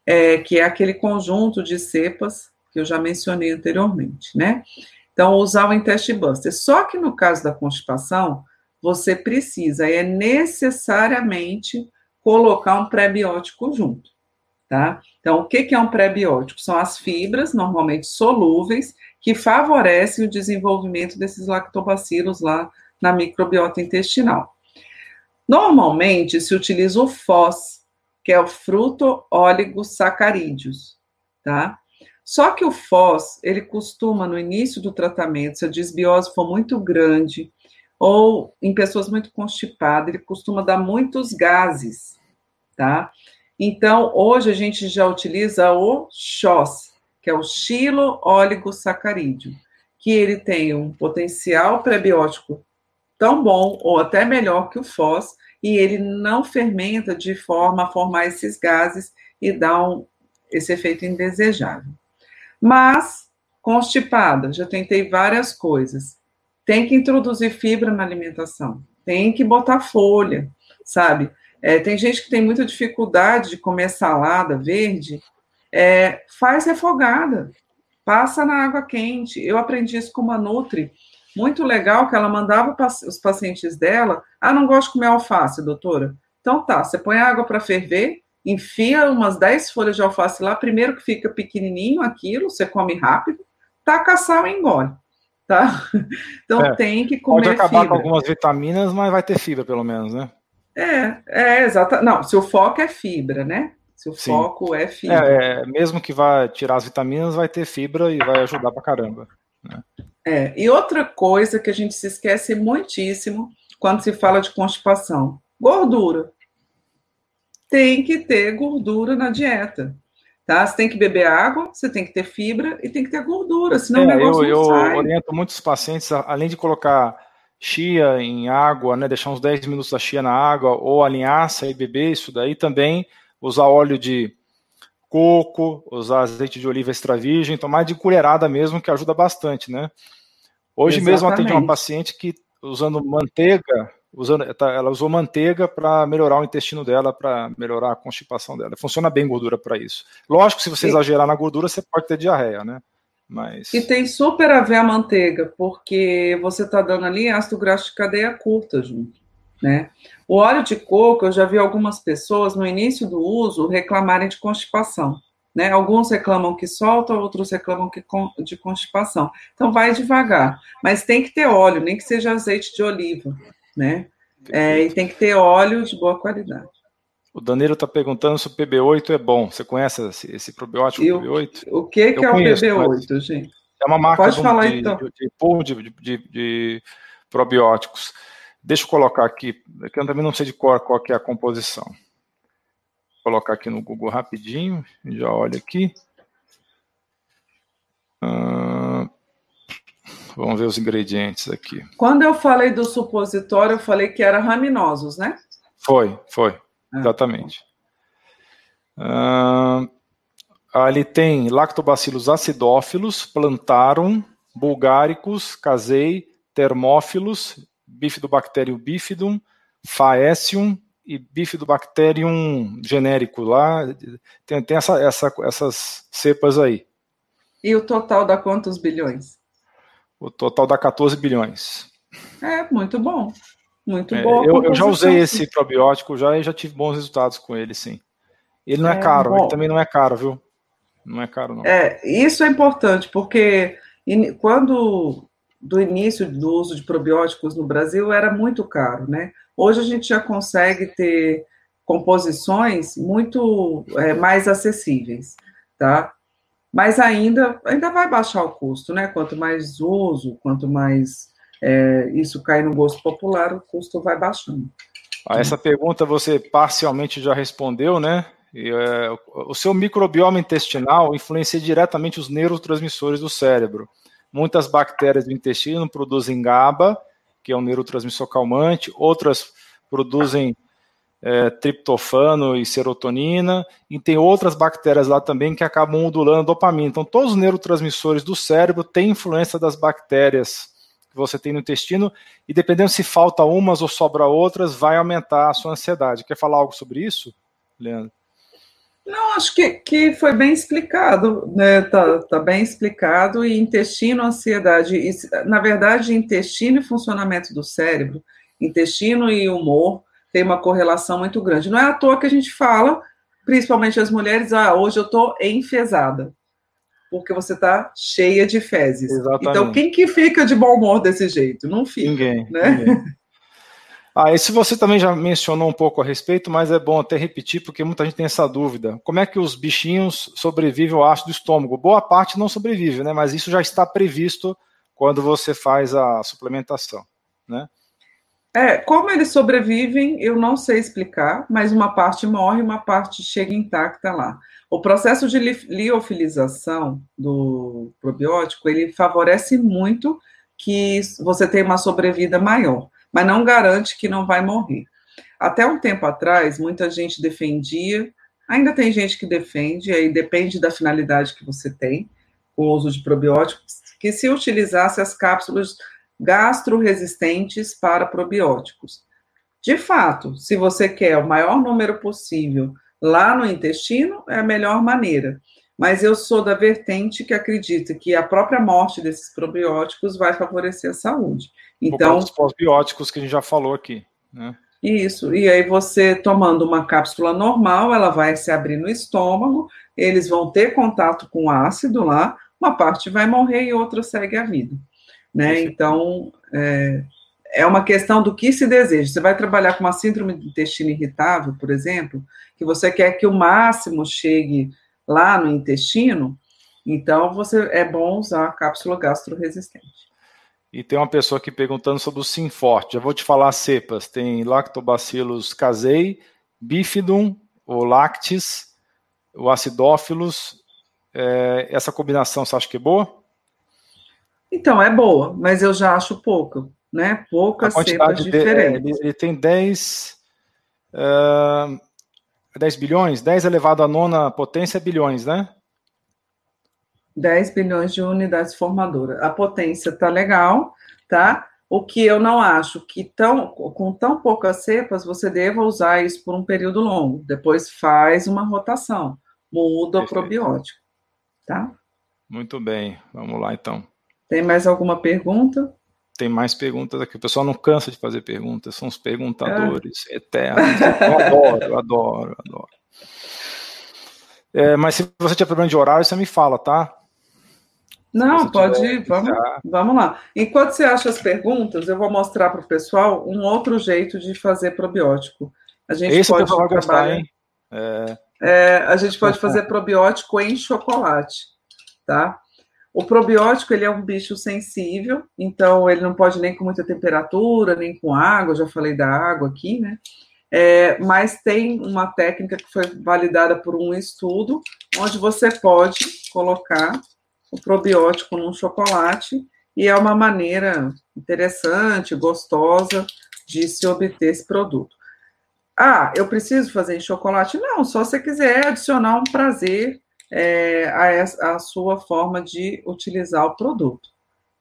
é, que é aquele conjunto de cepas que eu já mencionei anteriormente, né? Então, usar o Intest Buster. Só que no caso da constipação, você precisa, é necessariamente colocar um pré-biótico junto, tá? Então, o que é um pré-biótico? São as fibras, normalmente solúveis, que favorecem o desenvolvimento desses lactobacilos lá na microbiota intestinal. Normalmente se utiliza o FOS, que é o fruto sacarídeos, tá? Só que o FOS, ele costuma, no início do tratamento, se a desbiose for muito grande, ou em pessoas muito constipadas, ele costuma dar muitos gases, tá? Então, hoje a gente já utiliza o XOS, que é o xilo sacarídeo, que ele tem um potencial prebiótico tão bom ou até melhor que o FOS, e ele não fermenta de forma a formar esses gases e dar um, esse efeito indesejável. Mas, constipada, já tentei várias coisas. Tem que introduzir fibra na alimentação, tem que botar folha, sabe? É, tem gente que tem muita dificuldade de comer salada verde, é, faz refogada, passa na água quente. Eu aprendi isso com uma Nutri, muito legal que ela mandava os pacientes dela, ah, não gosto de comer alface, doutora. Então tá, você põe a água para ferver, enfia umas 10 folhas de alface lá, primeiro que fica pequenininho aquilo, você come rápido, taca sal e engole, tá? Então é, tem que comer Pode acabar fibra. com algumas vitaminas, mas vai ter fibra pelo menos, né? É, é, exato. Não, se o foco é fibra, né? Se o Sim. foco é fibra. É, é, mesmo que vá tirar as vitaminas, vai ter fibra e vai ajudar pra caramba. Né? É, e outra coisa que a gente se esquece muitíssimo quando se fala de constipação: gordura. Tem que ter gordura na dieta. Tá? Você tem que beber água, você tem que ter fibra e tem que ter gordura, senão é, o negócio eu, não eu sai. oriento muitos pacientes, além de colocar chia em água, né, deixar uns 10 minutos da chia na água, ou a linhaça e beber isso daí também, usar óleo de coco, usar azeite de oliva extra virgem, tomar de colherada mesmo, que ajuda bastante, né? Hoje Exatamente. mesmo atendi uma paciente que usando manteiga, usando, tá, ela usou manteiga para melhorar o intestino dela, para melhorar a constipação dela. Funciona bem gordura para isso. Lógico, se você exagerar na gordura, você pode ter diarreia, né? Mas... E tem super a ver a manteiga, porque você está dando ali ácido graxo de cadeia curta junto, né? O óleo de coco, eu já vi algumas pessoas no início do uso reclamarem de constipação, né? Alguns reclamam que solta, outros reclamam que de constipação. Então vai devagar, mas tem que ter óleo, nem que seja azeite de oliva, né? É, e tem que ter óleo de boa qualidade. O Danilo está perguntando se o PB8 é bom. Você conhece esse, esse probiótico eu, PB8? O que, que é conheço, o PB8, gente? É uma marca Pode de, falar, de, então. de, de, de, de, probióticos. Deixa eu colocar aqui, que eu também não sei de qual, qual que é a composição. Vou colocar aqui no Google rapidinho, já olha aqui. Uh, vamos ver os ingredientes aqui. Quando eu falei do supositório, eu falei que era raminosos, né? Foi, foi. É. Exatamente. Uh, ali tem lactobacillus acidófilos, plantarum, bulgaricus, casei, termófilos, bifidobacterium bifidum, faecium e bifidobacterium genérico lá. Tem, tem essa, essa, essas cepas aí. E o total dá quantos bilhões? O total dá 14 bilhões. É, muito bom. Muito é, bom. Eu, eu, já usei esse probiótico já e já tive bons resultados com ele, sim. Ele não é, é caro, bom. ele também não é caro, viu? Não é caro, não. É, isso é importante, porque quando do início do uso de probióticos no Brasil era muito caro, né? Hoje a gente já consegue ter composições muito é, mais acessíveis, tá? Mas ainda, ainda vai baixar o custo, né? Quanto mais uso, quanto mais é, isso cai no gosto popular, o custo vai baixando. A essa pergunta você parcialmente já respondeu, né? E, é, o seu microbioma intestinal influencia diretamente os neurotransmissores do cérebro. Muitas bactérias do intestino produzem GABA, que é um neurotransmissor calmante, outras produzem é, triptofano e serotonina, e tem outras bactérias lá também que acabam modulando dopamina. Então, todos os neurotransmissores do cérebro têm influência das bactérias que você tem no intestino, e dependendo se falta umas ou sobra outras, vai aumentar a sua ansiedade. Quer falar algo sobre isso, Leandro? Não, acho que, que foi bem explicado, né? Tá, tá bem explicado. E intestino, ansiedade, e, na verdade, intestino e funcionamento do cérebro, intestino e humor tem uma correlação muito grande. Não é à toa que a gente fala, principalmente as mulheres, ah, hoje eu estou enfesada porque você está cheia de fezes. Exatamente. Então, quem que fica de bom humor desse jeito? Não fica. Ninguém. Né? Ninguém. Ah, e se você também já mencionou um pouco a respeito, mas é bom até repetir, porque muita gente tem essa dúvida. Como é que os bichinhos sobrevivem ao ácido do estômago? Boa parte não sobrevive, né? Mas isso já está previsto quando você faz a suplementação, né? É, como eles sobrevivem, eu não sei explicar, mas uma parte morre, uma parte chega intacta lá. O processo de liofilização do probiótico, ele favorece muito que você tenha uma sobrevida maior, mas não garante que não vai morrer. Até um tempo atrás, muita gente defendia, ainda tem gente que defende, aí depende da finalidade que você tem com o uso de probióticos, que se utilizasse as cápsulas gastroresistentes para probióticos. De fato, se você quer o maior número possível lá no intestino, é a melhor maneira. Mas eu sou da vertente que acredita que a própria morte desses probióticos vai favorecer a saúde. Então, os probióticos que a gente já falou aqui, né? Isso, e aí você tomando uma cápsula normal, ela vai se abrir no estômago, eles vão ter contato com ácido lá, uma parte vai morrer e outra segue a vida. Né? Então, é, é uma questão do que se deseja. Você vai trabalhar com uma síndrome do intestino irritável, por exemplo, que você quer que o máximo chegue lá no intestino, então você é bom usar a cápsula gastroresistente. E tem uma pessoa aqui perguntando sobre o Sinforte. Já vou te falar as cepas. Tem Lactobacillus casei, Bifidum, o Lactis, o Acidófilos. É, essa combinação você acha que é boa? Então, é boa, mas eu já acho pouco né? Poucas cepas diferentes. De, ele, ele, tem 10, uh, 10 bilhões, 10 elevado à nona potência bilhões, né? 10 bilhões de unidades formadoras. A potência tá legal, tá? O que eu não acho que tão, com tão poucas cepas você deva usar isso por um período longo. Depois faz uma rotação, muda Perfeito. o probiótico, tá? Muito bem, vamos lá então. Tem mais alguma pergunta? Tem mais perguntas aqui. O pessoal não cansa de fazer perguntas, são os perguntadores é. eternos. Eu adoro, adoro, adoro. É, mas se você tiver problema de horário, você me fala, tá? Não, pode ir, vamos, vamos lá. Enquanto você acha as perguntas, eu vou mostrar para o pessoal um outro jeito de fazer probiótico. A gente Esse pode trabalhar, gostar, hein? É... É, a gente pode fazer probiótico em chocolate, tá? O probiótico ele é um bicho sensível, então ele não pode nem com muita temperatura, nem com água, já falei da água aqui, né? É, mas tem uma técnica que foi validada por um estudo, onde você pode colocar o probiótico num chocolate, e é uma maneira interessante, gostosa de se obter esse produto. Ah, eu preciso fazer em chocolate? Não, só se quiser adicionar um prazer é, a, a, sua forma de utilizar o produto.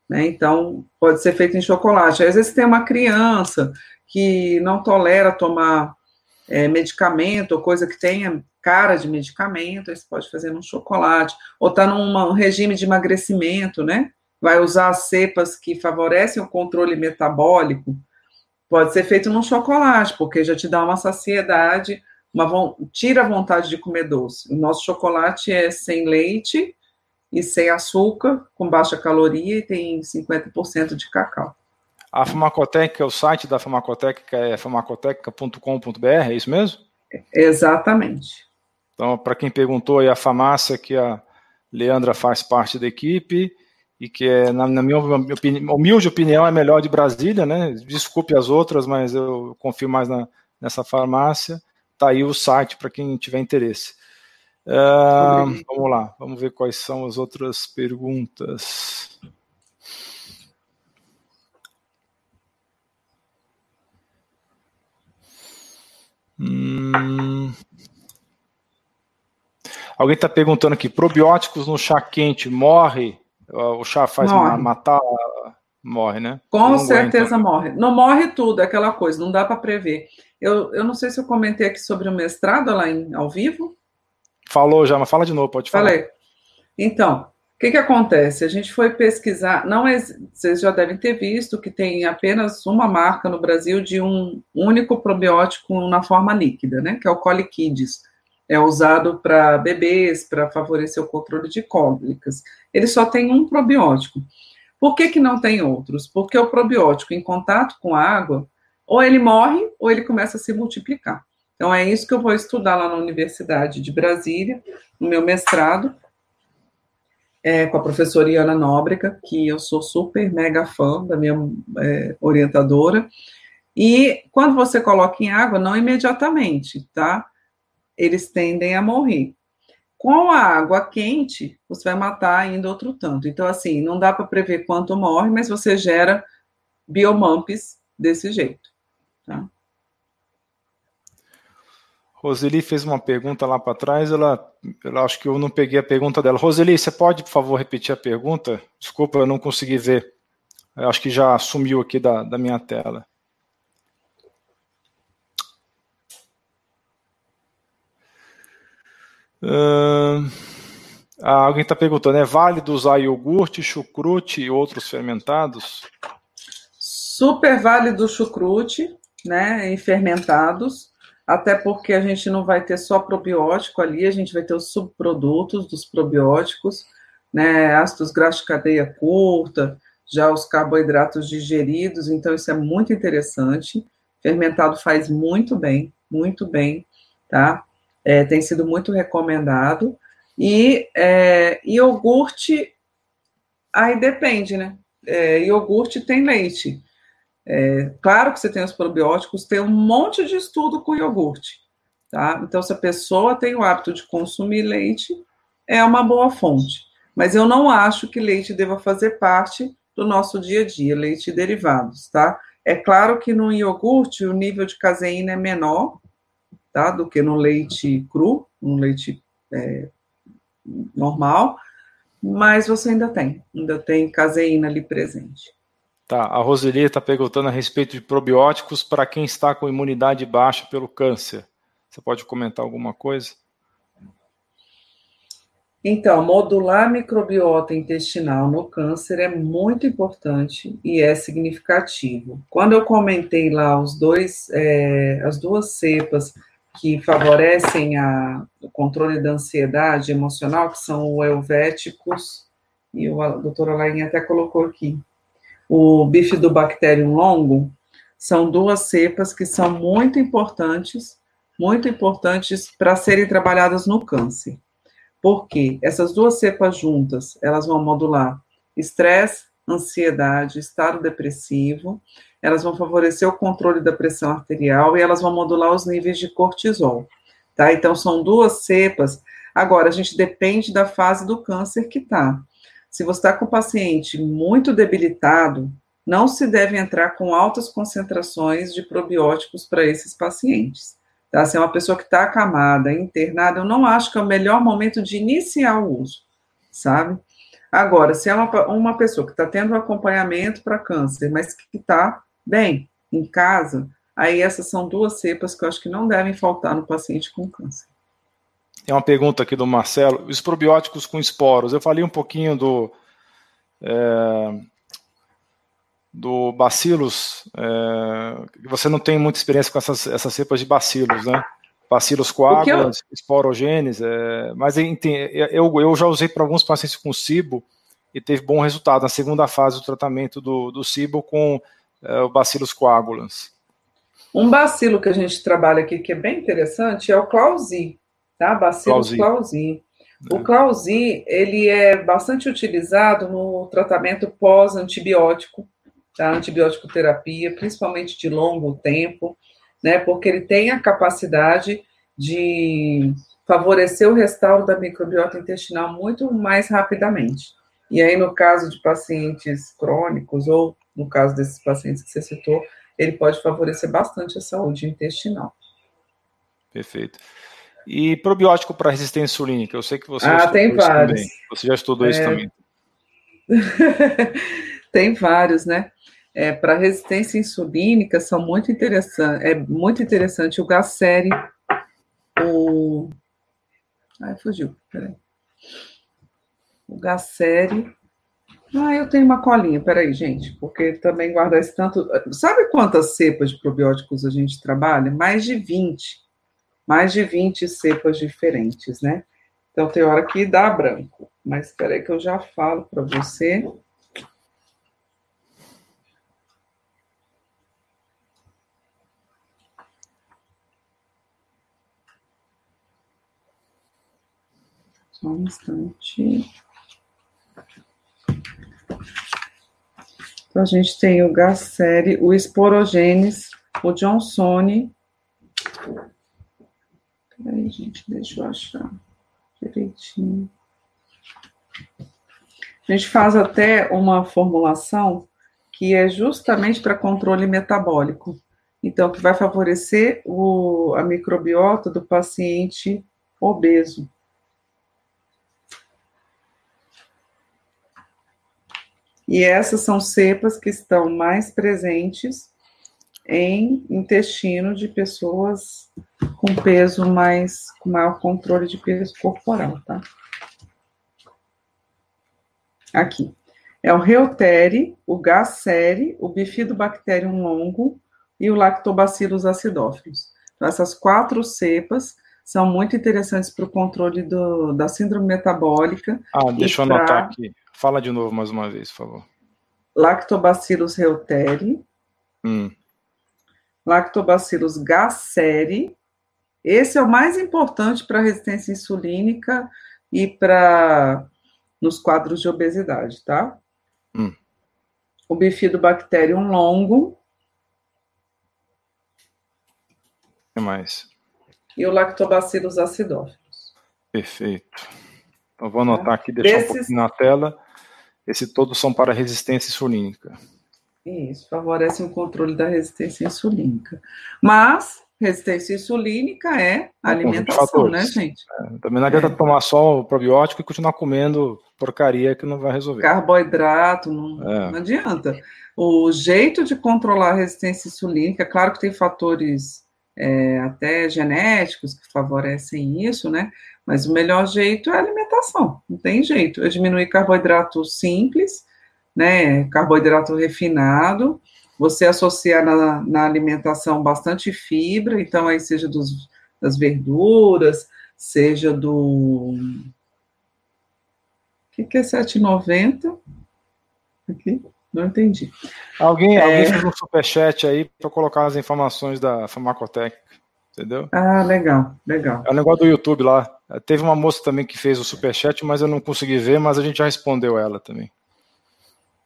Né? Então, pode ser feito em chocolate. Às vezes tem uma criança que não tolera tomar é, medicamento ou coisa que tenha cara de medicamento, aí você pode fazer num chocolate, ou está num regime de emagrecimento, né? Vai usar as cepas que favorecem o controle metabólico, pode ser feito num chocolate, porque já te dá uma saciedade, uma, tira a vontade de comer doce. O nosso chocolate é sem leite e sem açúcar, com baixa caloria e tem 50% de cacau. A Farmacoteca, o site da Farmacoteca é farmacoteca.com.br, é isso mesmo? Exatamente. Então, para quem perguntou aí, a farmácia que a Leandra faz parte da equipe e que, é, na, na minha humilde opinião, é melhor de Brasília, né? Desculpe as outras, mas eu confio mais na, nessa farmácia. Tá aí o site para quem tiver interesse. Uh, vamos lá, vamos ver quais são as outras perguntas. Hum... Alguém está perguntando aqui: probióticos no chá quente morre? O chá faz morre. matar? Morre, né? Com certeza aguenta. morre. Não morre tudo, é aquela coisa, não dá para prever. Eu, eu não sei se eu comentei aqui sobre o mestrado lá em, ao vivo. Falou já, mas fala de novo, pode falar. Falei. Então, o que, que acontece? A gente foi pesquisar, não é, vocês já devem ter visto que tem apenas uma marca no Brasil de um único probiótico na forma líquida, né? Que é o Coliquides é usado para bebês, para favorecer o controle de cólicas. Ele só tem um probiótico. Por que, que não tem outros? Porque o probiótico, em contato com a água, ou ele morre ou ele começa a se multiplicar. Então, é isso que eu vou estudar lá na Universidade de Brasília, no meu mestrado, é, com a professora Iana Nóbrega, que eu sou super mega fã da minha é, orientadora. E quando você coloca em água, não imediatamente, tá? eles tendem a morrer. Com a água quente, você vai matar ainda outro tanto. Então, assim, não dá para prever quanto morre, mas você gera biomumps desse jeito. Tá? Roseli fez uma pergunta lá para trás, ela, ela acho que eu não peguei a pergunta dela. Roseli, você pode, por favor, repetir a pergunta? Desculpa, eu não consegui ver. Eu acho que já sumiu aqui da, da minha tela. Uh, alguém está perguntando, é válido usar iogurte, chucrute e outros fermentados? Super válido chucrute, né, e fermentados, até porque a gente não vai ter só probiótico ali, a gente vai ter os subprodutos dos probióticos, né, ácidos graxos de cadeia curta, já os carboidratos digeridos, então isso é muito interessante. Fermentado faz muito bem, muito bem, tá? é, tem sido muito recomendado. E é, iogurte, aí depende, né? É, iogurte tem leite. É, claro que você tem os probióticos, tem um monte de estudo com iogurte, tá? Então, se a pessoa tem o hábito de consumir leite, é uma boa fonte. Mas eu não acho que leite deva fazer parte do nosso dia a dia, leite e derivados, tá? É claro que no iogurte o nível de caseína é menor, tá? Do que no leite cru, no leite é, normal, mas você ainda tem, ainda tem caseína ali presente. Tá, a Roseli está perguntando a respeito de probióticos para quem está com imunidade baixa pelo câncer. Você pode comentar alguma coisa? Então, modular a microbiota intestinal no câncer é muito importante e é significativo. Quando eu comentei lá os dois, é, as duas cepas que favorecem a, o controle da ansiedade emocional, que são o Helvéticos, e o, a doutora Lainha até colocou aqui, o Bifidobacterium longo, são duas cepas que são muito importantes, muito importantes para serem trabalhadas no câncer. Porque essas duas cepas juntas, elas vão modular estresse, ansiedade, estado depressivo, elas vão favorecer o controle da pressão arterial e elas vão modular os níveis de cortisol, tá? Então são duas cepas. Agora a gente depende da fase do câncer que tá. Se você está com o paciente muito debilitado, não se deve entrar com altas concentrações de probióticos para esses pacientes. Tá? Se é uma pessoa que está acamada, internada, eu não acho que é o melhor momento de iniciar o uso, sabe? Agora, se é uma, uma pessoa que está tendo um acompanhamento para câncer, mas que está bem em casa, aí essas são duas cepas que eu acho que não devem faltar no paciente com câncer. Tem uma pergunta aqui do Marcelo. Os probióticos com esporos. Eu falei um pouquinho do. É, do bacilos, é, você não tem muita experiência com essas, essas cepas de bacilos, né? Bacilos coágulos, eu... esporogênes, é, mas eu, eu já usei para alguns pacientes com cibo e teve bom resultado na segunda fase do tratamento do, do cibo com é, o bacilos coagulans. Um bacilo que a gente trabalha aqui que é bem interessante é o clausi, tá? Bacilos clausi. clausi. O é. clausi, ele é bastante utilizado no tratamento pós-antibiótico, da antibiótico terapia, principalmente de longo tempo, né, porque ele tem a capacidade de favorecer o restauro da microbiota intestinal muito mais rapidamente. E aí, no caso de pacientes crônicos, ou no caso desses pacientes que você citou, ele pode favorecer bastante a saúde intestinal. Perfeito. E probiótico para resistência insulínica? Eu sei que você ah, tem vários. Também. Você já estudou é... isso também. tem vários, né? é, para resistência insulínica são muito interessantes. É muito interessante o Gaceri, o. Ai, fugiu, peraí. O Gaceri. Ah, eu tenho uma colinha, peraí, gente, porque também guardar esse tanto. Sabe quantas cepas de probióticos a gente trabalha? Mais de 20. Mais de 20 cepas diferentes, né? Então tem hora que dá branco. Mas espera aí que eu já falo para você. Só um instante. Então, a gente tem o Gasseri, o Esporogenes, o Johnsone. Peraí, gente, deixa eu achar direitinho. A gente faz até uma formulação que é justamente para controle metabólico. Então, que vai favorecer o, a microbiota do paciente obeso. E essas são cepas que estão mais presentes em intestino de pessoas com peso mais, com maior controle de peso corporal, tá? Aqui. É o Reutere, o Gasseri, o Bifidobacterium longo e o Lactobacillus acidófilos. Então, essas quatro cepas são muito interessantes para o controle do, da síndrome metabólica. Ah, deixa eu anotar aqui. Fala de novo mais uma vez, por favor. Lactobacillus reuteri. Hum. Lactobacillus gasseri. Esse é o mais importante para resistência insulínica e para nos quadros de obesidade, tá? Hum. O bifidobacterium longo. O que mais? E o lactobacillus acidófilos. Perfeito. Então, vou anotar aqui, deixar Desses... um pouquinho na tela. Esse todos são para resistência insulínica. Isso, favorece o controle da resistência insulínica. Mas resistência insulínica é alimentação, né, gente? É, também não adianta é. tomar só o probiótico e continuar comendo porcaria que não vai resolver. Carboidrato, não, é. não adianta. O jeito de controlar a resistência insulínica, claro que tem fatores é, até genéticos que favorecem isso, né? Mas o melhor jeito é a alimentação, não tem jeito. Eu diminuir carboidrato simples, né? Carboidrato refinado, você associar na, na alimentação bastante fibra, então aí seja dos, das verduras, seja do. O que, que é 7,90? Aqui. Não entendi. Alguém, é... alguém fez um superchat aí para colocar as informações da farmacotécnica, entendeu? Ah, legal, legal. É o negócio do YouTube lá. Teve uma moça também que fez o superchat, mas eu não consegui ver, mas a gente já respondeu ela também.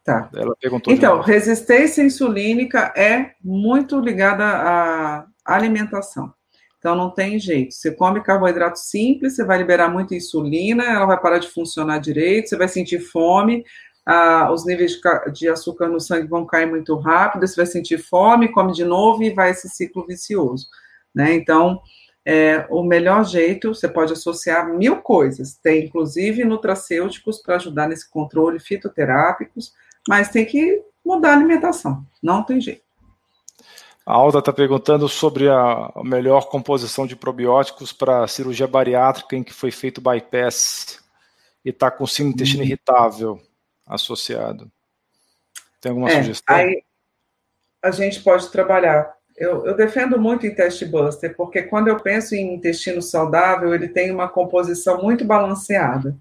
Tá. Ela perguntou. Então, resistência insulínica é muito ligada à alimentação. Então, não tem jeito. Você come carboidrato simples, você vai liberar muita insulina, ela vai parar de funcionar direito, você vai sentir fome, ah, os níveis de, açúcar no sangue vão cair muito rápido, você vai sentir fome, come de novo e vai esse ciclo vicioso. Né? Então, é, o melhor jeito, você pode associar mil coisas, tem inclusive nutracêuticos para ajudar nesse controle, fitoterápicos, mas tem que mudar a alimentação, não tem jeito. A Alda está perguntando sobre a melhor composição de probióticos para cirurgia bariátrica em que foi feito bypass e está com síndrome intestino hum. irritável associado. Tem alguma é, sugestão? Aí a gente pode trabalhar. Eu, eu defendo muito em teste buster, porque quando eu penso em intestino saudável, ele tem uma composição muito balanceada,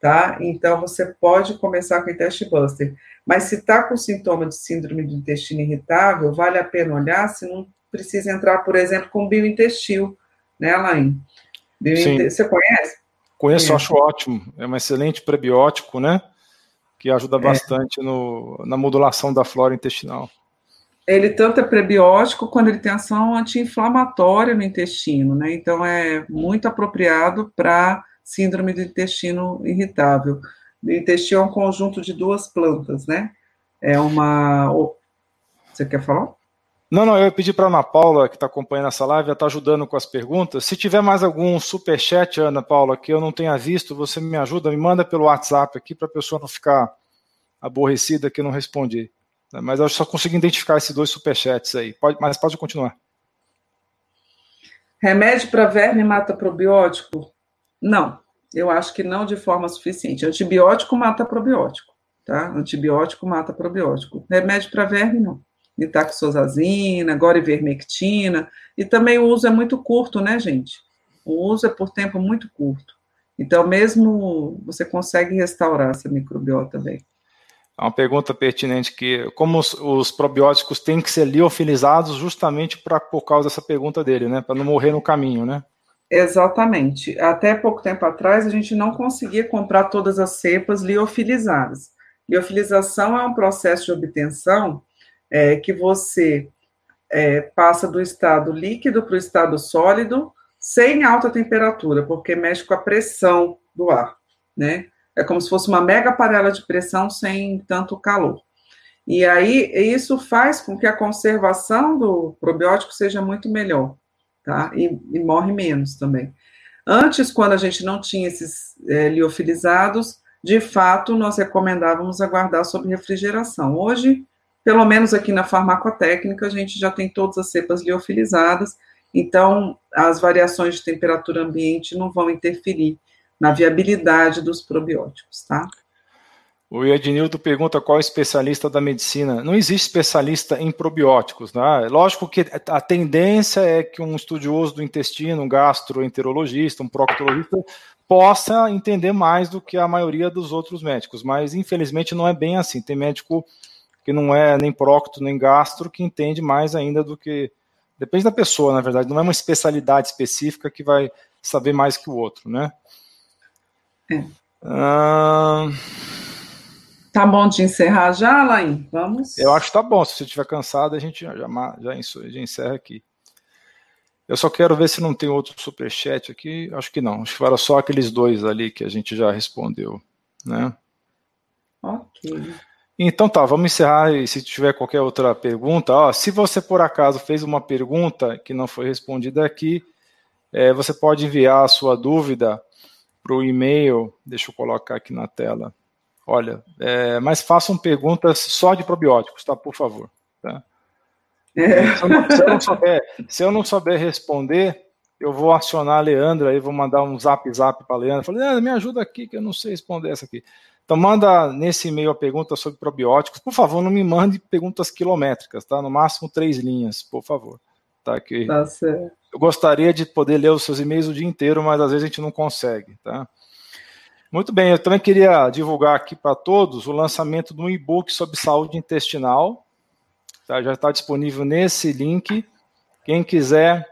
tá? Então você pode começar com o teste buster. Mas se está com sintoma de síndrome do intestino irritável, vale a pena olhar se não precisa entrar, por exemplo, com biointestino, né, Alain? Você conhece? Conheço, acho ótimo. É um excelente prebiótico, né? que ajuda é. bastante no, na modulação da flora intestinal. Ele tanto é prebiótico quando ele tem ação anti-inflamatória no intestino, né? Então é muito apropriado para síndrome do intestino irritável. O intestino é um conjunto de duas plantas, né? É uma. Você quer falar? Não, não, eu ia pedir para a Ana Paula, que está acompanhando essa live, está ajudando com as perguntas. Se tiver mais algum super chat, Ana Paula, que eu não tenha visto, você me ajuda, me manda pelo WhatsApp aqui para a pessoa não ficar aborrecida que eu não respondi. Mas eu só consegui identificar esses dois superchats aí. Pode, mas pode continuar. Remédio para verme mata probiótico? Não, eu acho que não de forma suficiente. Antibiótico mata probiótico, tá? Antibiótico mata probiótico. Remédio para verme, não nitaxosazina, agora ivermectina, e também o uso é muito curto, né, gente? O uso é por tempo muito curto. Então, mesmo você consegue restaurar essa microbiota bem. É uma pergunta pertinente que, como os, os probióticos têm que ser liofilizados justamente pra, por causa dessa pergunta dele, né? Para não morrer no caminho, né? Exatamente. Até pouco tempo atrás, a gente não conseguia comprar todas as cepas liofilizadas. Liofilização é um processo de obtenção é, que você é, passa do estado líquido para o estado sólido sem alta temperatura, porque mexe com a pressão do ar, né? É como se fosse uma mega panela de pressão sem tanto calor. E aí, isso faz com que a conservação do probiótico seja muito melhor, tá? E, e morre menos também. Antes, quando a gente não tinha esses é, liofilizados, de fato, nós recomendávamos aguardar sob refrigeração. Hoje, pelo menos aqui na farmacotécnica, a gente já tem todas as cepas liofilizadas, então as variações de temperatura ambiente não vão interferir na viabilidade dos probióticos, tá? O Ednildo pergunta qual é o especialista da medicina. Não existe especialista em probióticos, né? Lógico que a tendência é que um estudioso do intestino, um gastroenterologista, um proctologista, possa entender mais do que a maioria dos outros médicos, mas infelizmente não é bem assim. Tem médico que não é nem prócto nem gastro, que entende mais ainda do que. Depende da pessoa, na verdade, não é uma especialidade específica que vai saber mais que o outro, né? É. Ah... Tá bom de encerrar já, Lain? Vamos? Eu acho que tá bom. Se você estiver cansado, a gente já, já, já encerra aqui. Eu só quero ver se não tem outro superchat aqui. Acho que não. Acho que era só aqueles dois ali que a gente já respondeu, né? Ok. Então tá, vamos encerrar e se tiver qualquer outra pergunta, ó, se você por acaso fez uma pergunta que não foi respondida aqui, é, você pode enviar a sua dúvida para o e-mail, deixa eu colocar aqui na tela. Olha, é, mas façam perguntas só de probióticos, tá? Por favor. Tá? É. Se, eu não, se, eu não souber, se eu não souber responder, eu vou acionar a Leandra aí, vou mandar um zap zap para a Leandra. Falei, Leandra, me ajuda aqui, que eu não sei responder essa aqui. Então, manda nesse e-mail a pergunta sobre probióticos. Por favor, não me mande perguntas quilométricas, tá? No máximo três linhas, por favor. Tá, que tá certo. Eu gostaria de poder ler os seus e-mails o dia inteiro, mas às vezes a gente não consegue, tá? Muito bem, eu também queria divulgar aqui para todos o lançamento de um e-book sobre saúde intestinal. Tá? Já está disponível nesse link. Quem quiser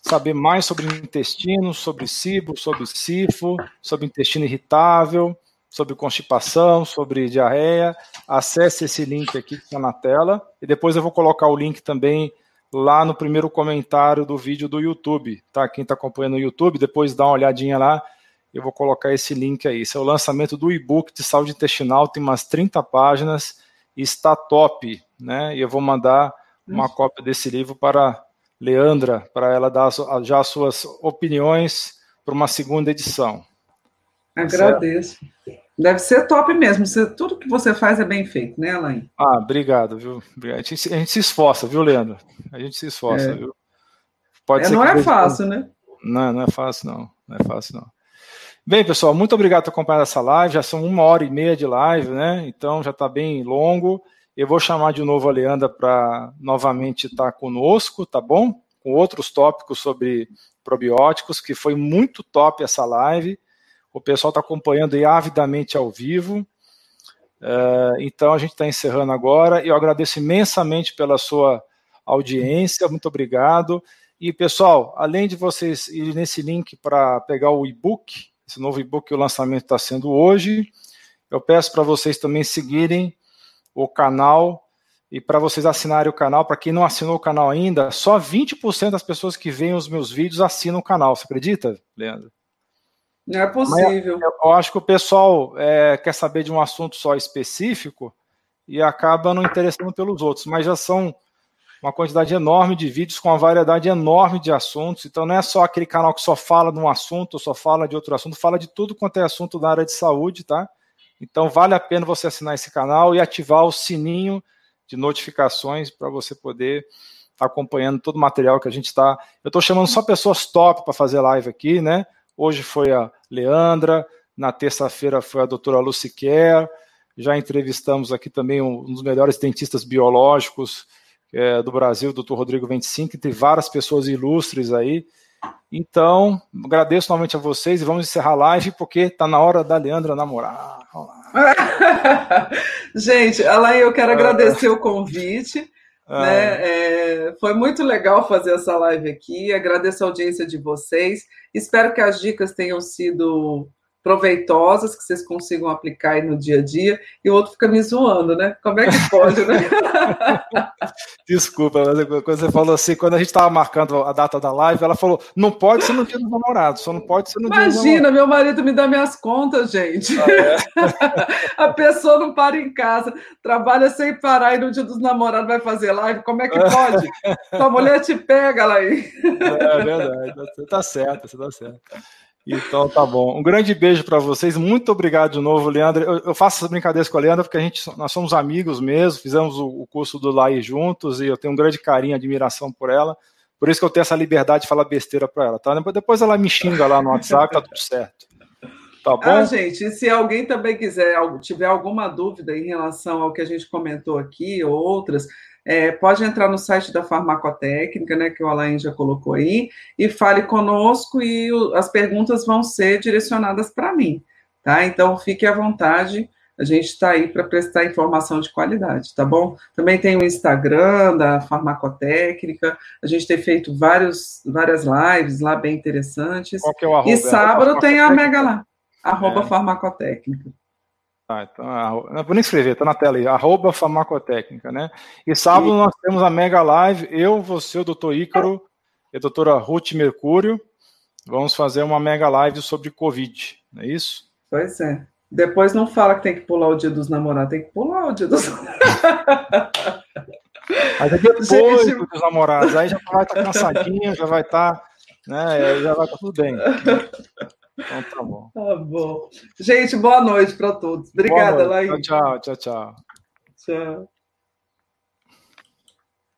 saber mais sobre intestino, sobre cibo, sobre sifo, sobre intestino irritável, sobre constipação, sobre diarreia, acesse esse link aqui que está na tela e depois eu vou colocar o link também lá no primeiro comentário do vídeo do YouTube, tá? Quem está acompanhando no YouTube, depois dá uma olhadinha lá, eu vou colocar esse link aí. Esse é o lançamento do e-book de saúde intestinal, tem umas 30 páginas e está top, né? E eu vou mandar uma cópia desse livro para Leandra, para ela dar já as suas opiniões para uma segunda edição. Agradeço. Certo? Deve ser top mesmo. Tudo que você faz é bem feito, né, Alain? Ah, obrigado, viu? A gente, a gente se esforça, viu, Leandro? A gente se esforça, é. viu? Pode é, ser não é fácil, né? Não, não é fácil, não. Não é fácil, não. Bem, pessoal, muito obrigado por acompanhar essa live. Já são uma hora e meia de live, né? Então já está bem longo. Eu vou chamar de novo a Leandra para novamente estar tá conosco, tá bom? Com outros tópicos sobre probióticos, que foi muito top essa live. O pessoal está acompanhando aí avidamente ao vivo. Uh, então a gente está encerrando agora. Eu agradeço imensamente pela sua audiência, muito obrigado. E pessoal, além de vocês irem nesse link para pegar o e-book, esse novo e-book, o lançamento está sendo hoje, eu peço para vocês também seguirem o canal e para vocês assinarem o canal. Para quem não assinou o canal ainda, só 20% das pessoas que veem os meus vídeos assinam o canal. Você acredita, Leandro? Não é possível. Mas eu acho que o pessoal é, quer saber de um assunto só específico e acaba não interessando pelos outros, mas já são uma quantidade enorme de vídeos com uma variedade enorme de assuntos. Então não é só aquele canal que só fala de um assunto, só fala de outro assunto, fala de tudo quanto é assunto da área de saúde, tá? Então vale a pena você assinar esse canal e ativar o sininho de notificações para você poder estar tá acompanhando todo o material que a gente está. Eu estou chamando só pessoas top para fazer live aqui, né? Hoje foi a Leandra, na terça-feira foi a doutora Lucy Kerr, já entrevistamos aqui também um dos melhores dentistas biológicos é, do Brasil, doutor Rodrigo 25, tem várias pessoas ilustres aí. Então, agradeço novamente a vocês e vamos encerrar a live, porque está na hora da Leandra namorar. Gente, Alain, eu quero agradecer o convite. Ah. Né? É, foi muito legal fazer essa live aqui. Agradeço a audiência de vocês. Espero que as dicas tenham sido proveitosas, que vocês consigam aplicar aí no dia a dia, e o outro fica me zoando, né? Como é que pode, né? Desculpa, mas quando você falou assim, quando a gente estava marcando a data da live, ela falou: não pode ser no dia dos namorados, só não pode ser no Imagina, dia Imagina, meu marido me dá minhas contas, gente. Ah, é? a pessoa não para em casa, trabalha sem parar e no dia dos namorados vai fazer live, como é que pode? Sua mulher te pega lá aí. É, é verdade, você tá certo, você tá certo. Então tá bom. Um grande beijo para vocês. Muito obrigado de novo, Leandro. Eu, eu, faço essas brincadeiras com a Leandra porque a gente, nós somos amigos mesmo, fizemos o, o curso do LAI juntos e eu tenho um grande carinho e admiração por ela. Por isso que eu tenho essa liberdade de falar besteira para ela, tá? Depois ela me xinga lá no WhatsApp, tá tudo certo. Tá bom? Ah, gente, se alguém também quiser, tiver alguma dúvida em relação ao que a gente comentou aqui ou outras, é, pode entrar no site da farmacotécnica, né, que o Alain já colocou aí, e fale conosco e o, as perguntas vão ser direcionadas para mim, tá? Então fique à vontade, a gente está aí para prestar informação de qualidade, tá bom? Também tem o Instagram da farmacotécnica, a gente tem feito vários, várias lives lá bem interessantes. Qual que é o arroba? E sábado tem a Mega lá, arroba é. farmacotécnica. Ah, então, não vou nem escrever, tá na tela aí, arroba farmacotécnica, né? E sábado nós temos a Mega Live, eu, você, o doutor Ícaro e a doutora Ruth Mercúrio, vamos fazer uma Mega Live sobre Covid, não é isso? Pois é. Depois não fala que tem que pular o dia dos namorados, tem que pular o dia dos Mas é depois Gente... dos namorados, aí já vai estar tá cansadinho, já vai estar, tá, né, já vai estar tá tudo bem. Então tá bom. Tá bom. Gente, boa noite para todos. Obrigada, Laís. Tchau, tchau, tchau. Tchau. tchau.